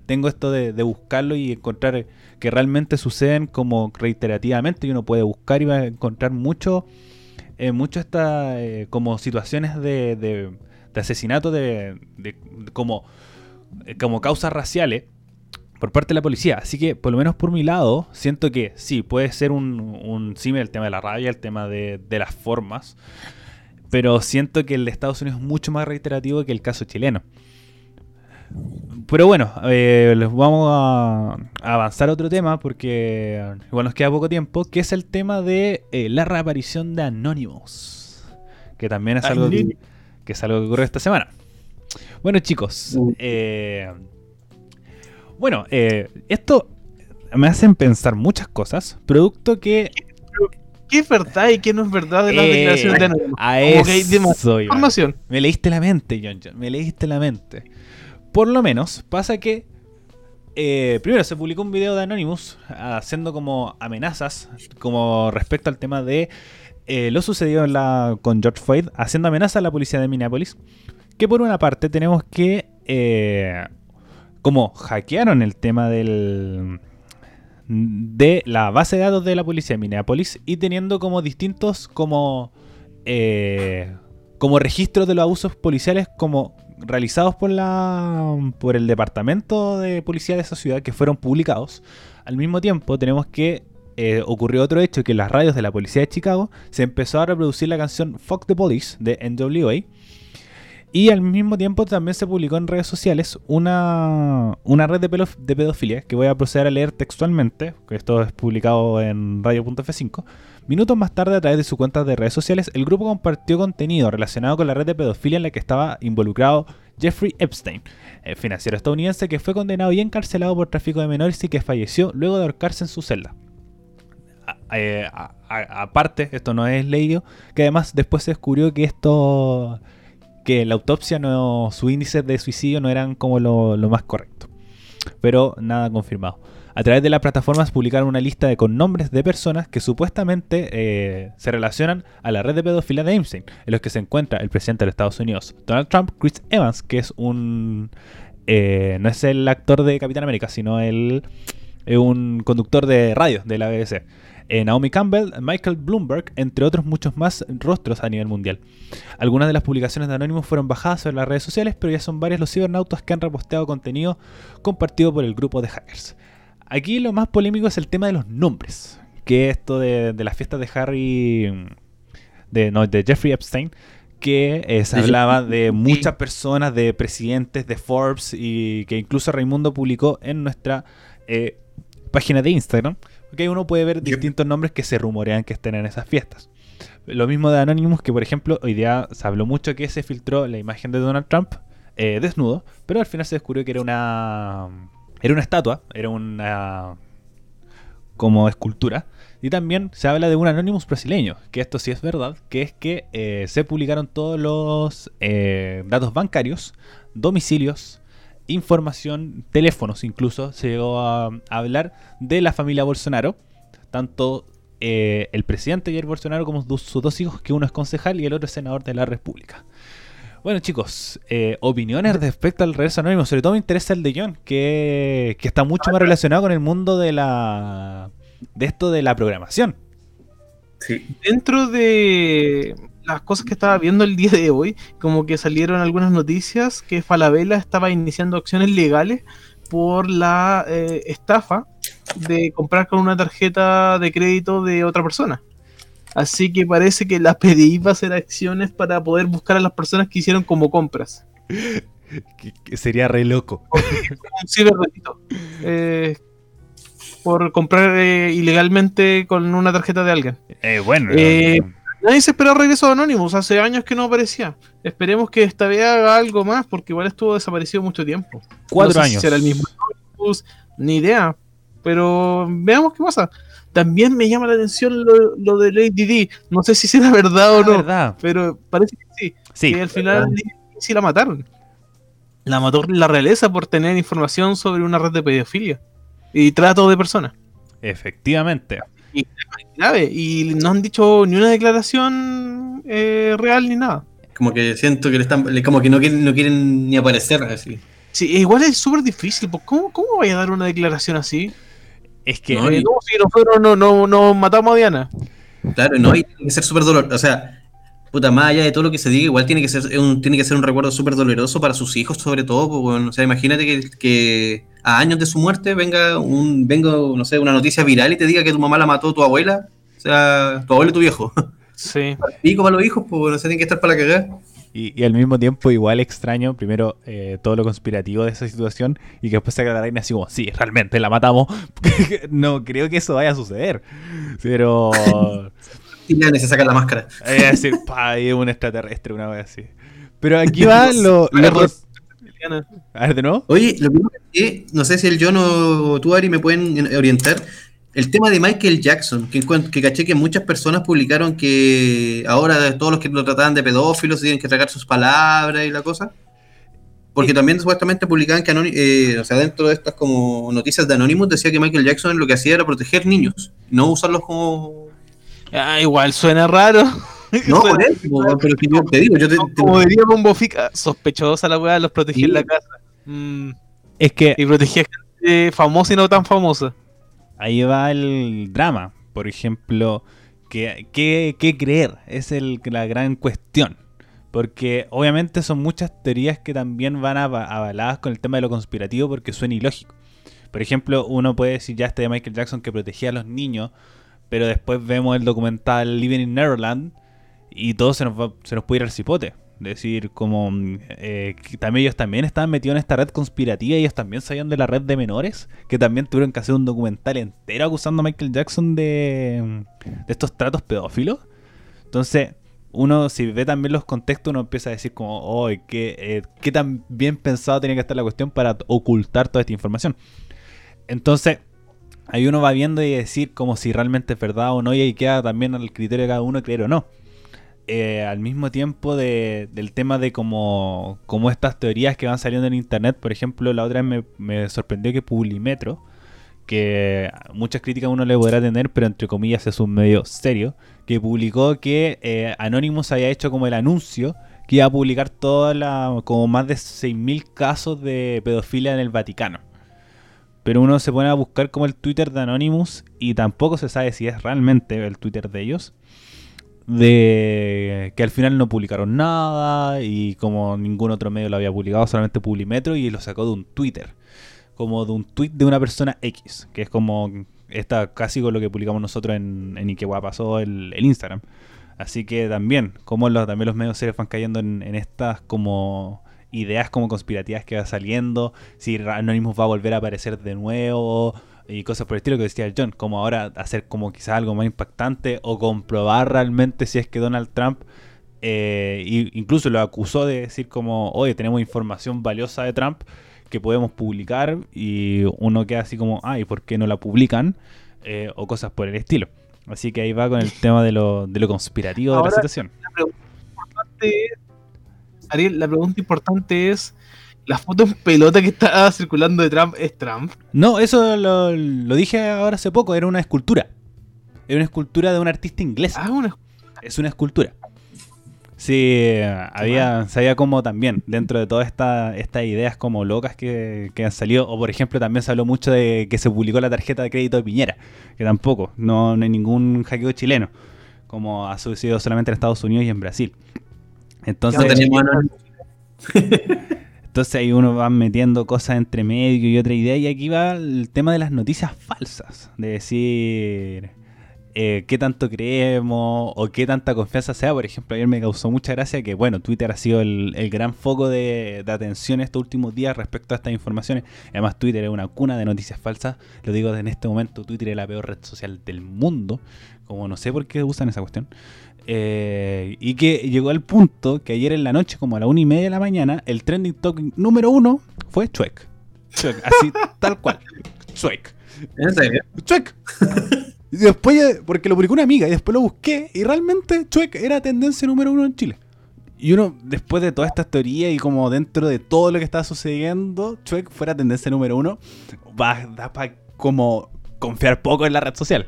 tengo esto de, de buscarlo y encontrar que realmente suceden como reiterativamente y uno puede buscar y va a encontrar mucho, eh, mucho estas eh, como situaciones de, de, de asesinato de, como, eh, como causas raciales por parte de la policía. Así que, por lo menos por mi lado, siento que sí, puede ser un, un símil el tema de la rabia, el tema de, de las formas. Pero siento que el de Estados Unidos es mucho más reiterativo que el caso chileno. Pero bueno, eh, les vamos a, avanzar a otro tema porque igual nos queda poco tiempo, que es el tema de eh, la reaparición de Anonymous. Que también es algo que, que es algo que ocurrió esta semana. Bueno chicos, eh, bueno, eh, esto me hacen pensar muchas cosas, producto que ¿Qué es verdad y qué no es verdad de las Eh, declaraciones de Anonymous? a Como que hay eso información. Me leíste la mente, John John. Me leíste la mente. Por lo menos pasa que. eh, primero se publicó un video de Anonymous haciendo como amenazas, como respecto al tema de eh, lo sucedido en la, con George Floyd, haciendo amenazas a la policía de Minneapolis. Que por una parte tenemos que. eh, como hackearon el tema del. de la base de datos de la policía de Minneapolis y teniendo como distintos como. eh, como registros de los abusos policiales como realizados por la por el departamento de policía de esa ciudad que fueron publicados al mismo tiempo tenemos que eh, ocurrió otro hecho que en las radios de la policía de Chicago se empezó a reproducir la canción Fuck the Police de NWA y al mismo tiempo también se publicó en redes sociales una, una red de, de pedofilia que voy a proceder a leer textualmente, que esto es publicado en radio.f5. Minutos más tarde, a través de su cuenta de redes sociales, el grupo compartió contenido relacionado con la red de pedofilia en la que estaba involucrado Jeffrey Epstein, el financiero estadounidense que fue condenado y encarcelado por tráfico de menores y que falleció luego de ahorcarse en su celda. Eh, aparte, esto no es leído, que además después se descubrió que esto que la autopsia no, su índice de suicidio no eran como lo, lo más correcto. Pero nada confirmado. A través de las plataformas publicaron una lista de con nombres de personas que supuestamente eh, se relacionan a la red de pedofilia de Epstein, en los que se encuentra el presidente de los Estados Unidos, Donald Trump, Chris Evans, que es un... eh, no es el actor de Capitán América, sino el, un conductor de radio de la BBC. Eh, Naomi Campbell, Michael Bloomberg, entre otros muchos más rostros a nivel mundial. Algunas de las publicaciones de Anonymous fueron bajadas sobre las redes sociales, pero ya son varios los cibernautas que han reposteado contenido compartido por el grupo de hackers. Aquí lo más polémico es el tema de los nombres, que esto de, de las fiestas de Harry, de, no, de Jeffrey Epstein, que eh, se hablaba de muchas personas, de presidentes, de Forbes, y que incluso Raimundo publicó en nuestra eh, página de Instagram, ahí uno puede ver distintos nombres que se rumorean que estén en esas fiestas. Lo mismo de Anonymous, que por ejemplo, hoy día se habló mucho que se filtró la imagen de Donald Trump eh, desnudo, pero al final se descubrió que era una. Era una estatua, era una. como escultura. Y también se habla de un Anonymous brasileño, que esto sí es verdad, que es que eh, se publicaron todos los eh, datos bancarios, domicilios información, teléfonos incluso, se llegó a, a hablar de la familia Bolsonaro, tanto eh, el presidente Jair Bolsonaro como sus, sus dos hijos, que uno es concejal y el otro es senador de la República. Bueno chicos, eh, opiniones respecto al regreso anónimo, sobre todo me interesa el de John, que, que está mucho más relacionado con el mundo de la de esto de la programación. Sí. Dentro de las cosas que estaba viendo el día de hoy, como que salieron algunas noticias que Falabella estaba iniciando acciones legales por la eh, estafa de comprar con una tarjeta de crédito de otra persona. Así que parece que la PDI va a hacer acciones para poder buscar a las personas que hicieron como compras. Que, que sería re loco. Ciberdelito. Eh, por comprar eh, ilegalmente con una tarjeta de alguien. Eh, bueno, Eh, Nadie se esperaba regreso de Anonymous, hace años que no aparecía. Esperemos que esta vez haga algo más, porque igual estuvo desaparecido mucho tiempo. cuatro No sé si años. será el mismo Anonymous, ni idea. Pero veamos qué pasa. También me llama la atención lo, lo de Lady D. No sé si será verdad o Ah, no, verdad. pero parece que sí. Sí, Que al final sí la mataron. La mató la realeza por tener información sobre una red de pedofilia y trato de personas. efectivamente. Grave. Y no han dicho ni una declaración eh, real ni nada. Como que siento que le están, como que no quieren, no quieren ni aparecer así. Sí, igual es súper difícil. pues, ¿Cómo, ¿Cómo vaya a dar una declaración así? Es que No, Eh, y- no, si nosotros no, no, no matamos a Diana. Claro, no, y tiene que ser súper doloroso. O sea, puta, más allá de todo lo que se diga, igual tiene que ser un, tiene que ser un recuerdo súper doloroso para sus hijos, sobre todo. pues, bueno, o sea, imagínate que, que a años de su muerte venga un, venga, no sé, una noticia viral y te diga que tu mamá la mató tu abuela. O sea, tu abuelo y tu viejo. Sí. Pico para los hijos, pues bueno, o sea, tienen que estar para la cagada. Y, y al mismo tiempo igual extraño, primero, eh, todo lo conspirativo de esa situación y que después saca la reina así como, sí, realmente la matamos. no creo que eso vaya a suceder. Pero... Y ya se saca la máscara. eh, así, pa, y un extraterrestre, una vez así. Pero aquí va lo... lo a ver, de nuevo. Oye, lo que que no sé si el John o tú, Ari, me pueden orientar. El tema de Michael Jackson, que, que caché que muchas personas publicaron que ahora todos los que lo trataban de pedófilos tienen que tragar sus palabras y la cosa. Porque también supuestamente publicaban que, eh, o sea, dentro de estas como noticias de Anonymous decía que Michael Jackson lo que hacía era proteger niños, no usarlos como... Ah, igual suena raro. No, Suena- por eso, pero que yo te digo, yo te, te- Como diría Bombo Fica, sospechosa la weá, los protegía en la casa. Mm, Es que y protegía gente famosa y no tan famosa. ahí va el drama. Por ejemplo, ¿qué, qué, qué creer? Es el, la gran cuestión. Porque obviamente son muchas teorías que también van ava- avaladas con el tema de lo conspirativo porque suena ilógico. Por ejemplo, uno puede decir ya este de Michael Jackson que protegía a los niños, pero después vemos el documental Living in Neverland y todo se nos, va, se nos puede ir al cipote. Decir, como mm, eh, también ellos también estaban metidos en esta red conspirativa ellos también sabían de la red de menores, que también tuvieron que hacer un documental entero acusando a Michael Jackson de, mm, de estos tratos pedófilos. Entonces, uno si ve también los contextos, uno empieza a decir como, oh, ¿qué, eh, qué tan bien pensado tenía que estar la cuestión para ocultar toda esta información. Entonces, ahí uno va viendo y decir como si realmente es verdad o no, y ahí queda también al criterio de cada uno creer o no. Eh, al mismo tiempo de- del tema de como, como estas teorías que van saliendo en internet, por ejemplo, la otra vez me, me sorprendió que Publimetro, que muchas críticas uno le podrá tener, pero entre comillas es un medio serio, que publicó que eh, Anonymous había hecho como el anuncio que iba a publicar toda la, como más de 6.000 casos de pedofilia en el Vaticano. Pero uno se pone a buscar como el Twitter de Anonymous y tampoco se sabe si es realmente el Twitter de ellos. De que al final no publicaron nada y como ningún otro medio lo había publicado, solamente Publimetro y lo sacó de un Twitter. Como de un tweet de una persona X, que es como está casi con lo que publicamos nosotros en, en Ikewa pasó el, el Instagram. Así que también, como los, también los medios serios van cayendo en, en estas como ideas como conspirativas que va saliendo, si Anonymous va a volver a aparecer de nuevo y cosas por el estilo que decía el John, como ahora hacer como quizás algo más impactante o comprobar realmente si es que Donald Trump eh, incluso lo acusó de decir como, oye, tenemos información valiosa de Trump que podemos publicar y uno queda así como, ah, ¿y por qué no la publican? Eh, o cosas por el estilo. Así que ahí va con el tema de lo, de lo conspirativo de la situación. La pregunta importante es, Ariel, la pregunta importante es, La foto en pelota que está circulando de Trump es Trump. No, eso lo, lo dije ahora hace poco, era una escultura. Era una escultura de un artista inglés. Ah, una. Es una escultura. Sí, había, sabía como también, dentro de todas esta- estas ideas como locas que, que han salido, o por ejemplo también se habló mucho de que se publicó la tarjeta de crédito de Piñera, que tampoco, no, no hay ningún hackeo chileno, como ha sucedido solamente en Estados Unidos y en Brasil. Entonces, No entonces ahí uno va metiendo cosas entre medio y otra idea. Y aquí va el tema de las noticias falsas. De decir eh, qué tanto creemos o qué tanta confianza sea. Por ejemplo, ayer me causó mucha gracia que, bueno, Twitter ha sido el, el gran foco de, de atención estos últimos días respecto a estas informaciones. Además, Twitter es una cuna de noticias falsas. Lo digo en este momento, Twitter es la peor red social del mundo. Como no sé por qué usan esa cuestión. Eh, y que llegó al punto que ayer en la noche, como a la una y media de la mañana, el trending topic número uno fue Chuec. Chuec, así, tal cual. Chuec. ¿En serio? Chuec. Y después, porque lo publicó una amiga y después lo busqué y realmente Chuec era tendencia número uno en Chile. Y uno, después de todas estas teorías y como dentro de todo lo que estaba sucediendo, Chuec fuera tendencia número uno, va, da para como confiar poco en la red social.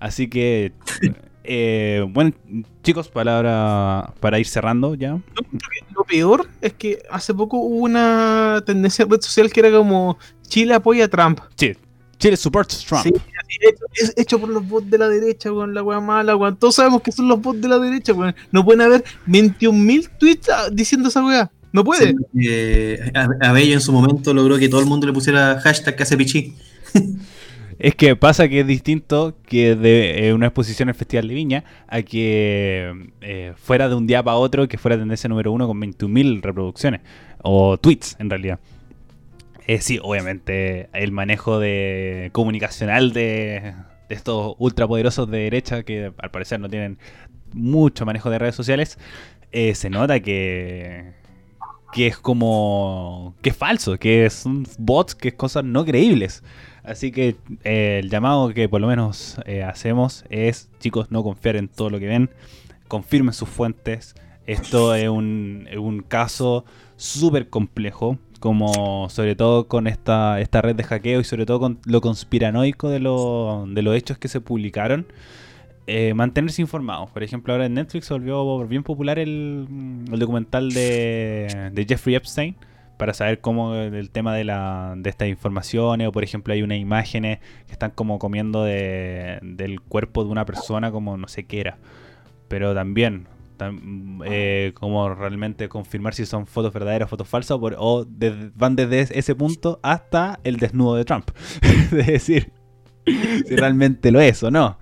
Así que, eh, bueno, chicos, palabra para ir cerrando ya. Lo peor es que hace poco hubo una tendencia en red social que era como Chile apoya a Trump. Chile, Chile supports Trump. Sí, hecho, es hecho por los bots de la derecha, weón, la weá mala, weón. Todos sabemos que son los bots de la derecha, weón. No pueden haber 21.000 tweets ah, diciendo esa weá. No puede. Sí, eh, a- Abello en su momento logró que todo el mundo le pusiera hashtag que hace pichí. Es que pasa que es distinto que de eh, una exposición en Festival de Viña a que eh, fuera de un día para otro que fuera tendencia número uno con 21.000 reproducciones o tweets en realidad. Eh, sí, obviamente el manejo de comunicacional de, de estos ultrapoderosos de derecha que al parecer no tienen mucho manejo de redes sociales, eh, se nota que, que es como que es falso, que son bots, que es cosas no creíbles. Así que eh, el llamado que por lo menos eh, hacemos es, chicos, no confiar en todo lo que ven, confirmen sus fuentes. Esto es un, caso súper complejo, como sobre todo con esta, esta red de hackeo y sobre todo con lo conspiranoico de, lo- de los hechos que se publicaron. Eh, mantenerse informados. Por ejemplo, ahora en Netflix volvió bien popular el, el documental de, de Jeffrey Epstein para saber cómo el tema de, la, de estas informaciones o por ejemplo hay unas imágenes que están como comiendo de- del cuerpo de una persona como no sé qué era. Pero también tam- eh, como realmente confirmar si son fotos verdaderas, fotos falsas o, o desde- van desde ese punto hasta el desnudo de Trump. es decir, si realmente lo es o no.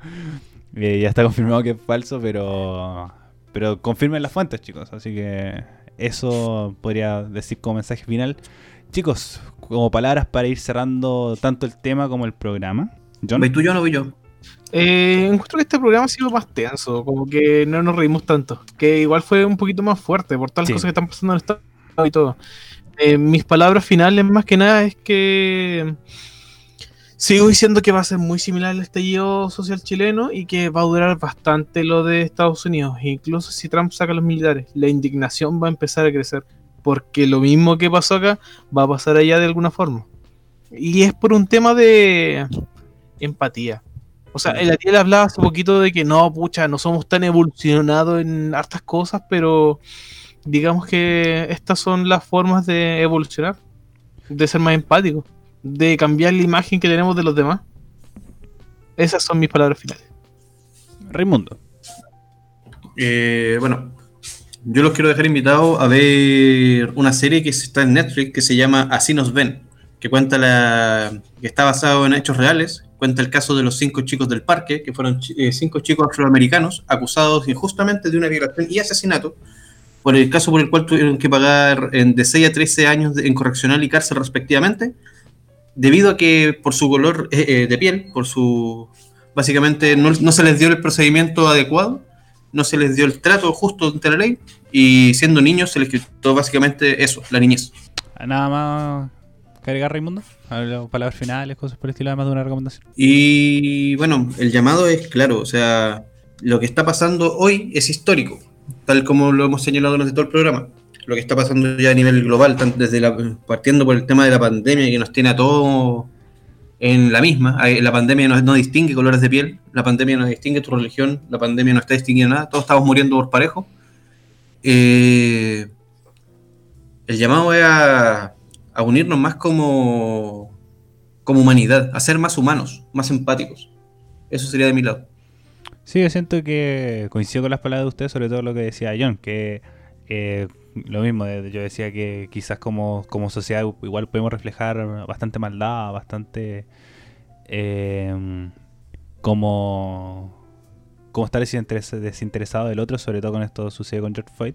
Eh, ya está confirmado que es falso, pero pero confirmen las fuentes, chicos. Así que eso podría decir como mensaje final. Chicos, como palabras para ir cerrando tanto el tema como el programa. John. ¿Vais tú yo o no voy yo? Eh, encuentro que este programa ha sido más tenso, como que no nos reímos tanto. Que igual fue un poquito más fuerte por todas las Sí. cosas que están pasando en el estado y todo. Eh, mis palabras finales, más que nada, es que sigo diciendo que va a ser muy similar al estallido social chileno y que va a durar bastante lo de Estados Unidos. Incluso si Trump saca a los militares, la indignación va a empezar a crecer. Porque lo mismo que pasó acá va a pasar allá de alguna forma. Y es por un tema de empatía. O sea, el Ariel hablaba hace poquito de que no, pucha, no somos tan evolucionados en hartas cosas, pero digamos que estas son las formas de evolucionar, de ser más empático, de cambiar la imagen que tenemos de los demás. Esas son mis palabras finales. Raimundo. Eh, bueno, yo los quiero dejar invitados a ver una serie que está en Netflix que se llama Así nos ven, que cuenta la que está basado en hechos reales, cuenta el caso de los cinco chicos del parque, que fueron eh, cinco chicos afroamericanos acusados injustamente de una violación y asesinato, por el caso por el cual tuvieron que pagar en, de 6 a 13 años de- en correccional y cárcel respectivamente, debido a que por su color eh, eh, de piel, por su... Básicamente no, no se les dio el procedimiento adecuado no se les dio el trato justo ante la ley y siendo niños se les quitó básicamente eso, la niñez. Nada más que agregar, Raimundo. Palabras finales, cosas por el estilo, además de una recomendación. Y bueno, el llamado es claro, o sea, lo que está pasando hoy es histórico, tal como lo hemos señalado durante todo el programa. Lo que está pasando ya a nivel global, tan- desde partiendo por el tema de la pandemia que nos tiene a todos en la misma. La pandemia no, distingue colores de piel, la pandemia no distingue tu religión, la pandemia no está distinguiendo nada, todos estamos muriendo por parejo. Eh, el llamado es a, a unirnos más como, como humanidad, a ser más humanos, más empáticos. Eso sería de mi lado. Sí, yo siento que coincido con las palabras de usted, sobre todo lo que decía John, que eh, lo mismo, de- yo decía que quizás como, como sociedad igual podemos reflejar bastante maldad, bastante eh, como, como estar desinteres- desinteresado del otro, sobre todo con esto sucede con George Floyd,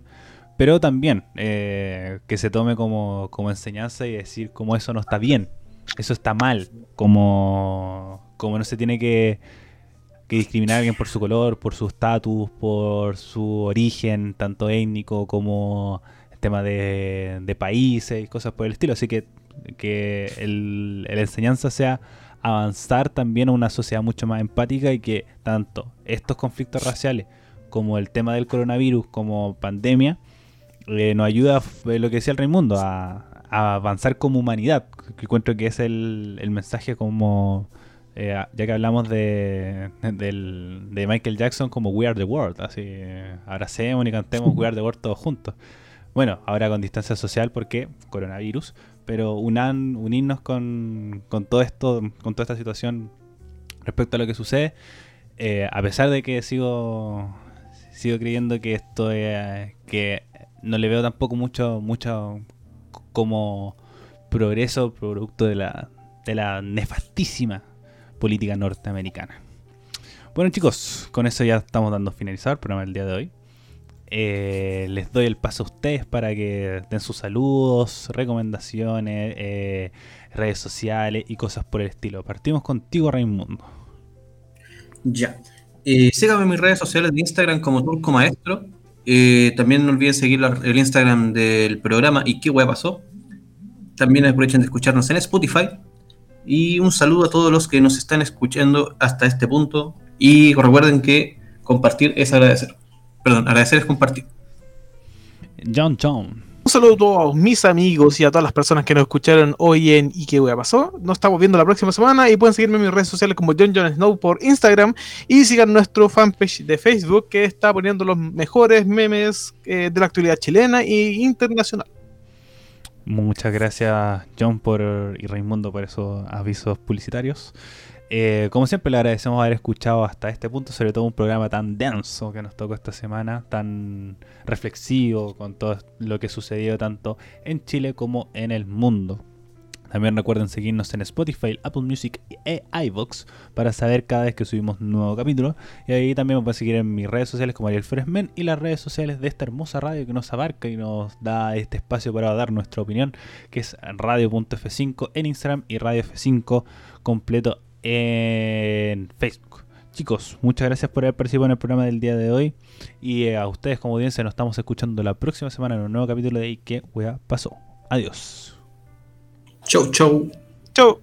pero también eh, que se tome como, como enseñanza y decir como eso no está bien, eso está mal, como, como no se tiene que que discriminar a alguien por su color, por su estatus, por su origen, tanto étnico como el tema de, países y cosas por el estilo. Así que que el, enseñanza sea avanzar también a una sociedad mucho más empática y que tanto estos conflictos raciales como el tema del coronavirus como pandemia eh, nos ayuda, eh, lo que decía el Raimundo, a, a avanzar como humanidad. Que encuentro que es el mensaje como eh, ya que hablamos de, de Michael Jackson como We Are the World, así eh, abracemos y cantemos We Are the World todos juntos. Bueno, ahora con distancia social porque coronavirus, pero unan, unirnos con, con todo esto, con toda esta situación respecto a lo que sucede, eh, a pesar de que sigo sigo creyendo que esto es, que no le veo tampoco mucho mucho como progreso producto de la de la nefastísima política norteamericana. Bueno chicos, con eso ya estamos dando finalizado el programa del día de hoy. Eh, les doy el paso a ustedes para que den sus saludos, recomendaciones, eh, redes sociales y cosas por el estilo. Partimos contigo, Raimundo. Ya. Eh, síganme en mis redes sociales de Instagram como Turco Maestro. Eh, también no olviden seguir el Instagram del programa y qué hueá pasó. También aprovechen de escucharnos en Spotify. Y un saludo a todos los que nos están escuchando hasta este punto. Y recuerden que compartir es agradecer. Perdón, agradecer es compartir. John John. Un saludo a todos mis amigos y a todas las personas que nos escucharon hoy en ¿Y qué wea pasó? Nos estamos viendo la próxima semana y pueden seguirme en mis redes sociales como John John Snow por Instagram y sigan nuestro fanpage de Facebook que está poniendo los mejores memes eh, de la actualidad chilena e internacional. Muchas gracias, John por, y Raimundo por esos avisos publicitarios. Eh, como siempre, le agradecemos haber escuchado hasta este punto, sobre todo un programa tan denso que nos tocó esta semana, tan reflexivo con todo lo que sucedió tanto en Chile como en el mundo. También recuerden seguirnos en Spotify, Apple Music e iVoox para saber cada vez que subimos un nuevo capítulo. Y ahí también me pueden seguir en mis redes sociales como Ariel Fresmen y las redes sociales de esta hermosa radio que nos abarca y nos da este espacio para dar nuestra opinión, que es radio.f5 en Instagram y Radio F5 completo en Facebook. Chicos, muchas gracias por haber participado en el programa del día de hoy. Y eh, a ustedes como audiencia nos estamos escuchando la próxima semana en un nuevo capítulo de ¿Y qué wea pasó? Adiós. Chau, chau. Chau.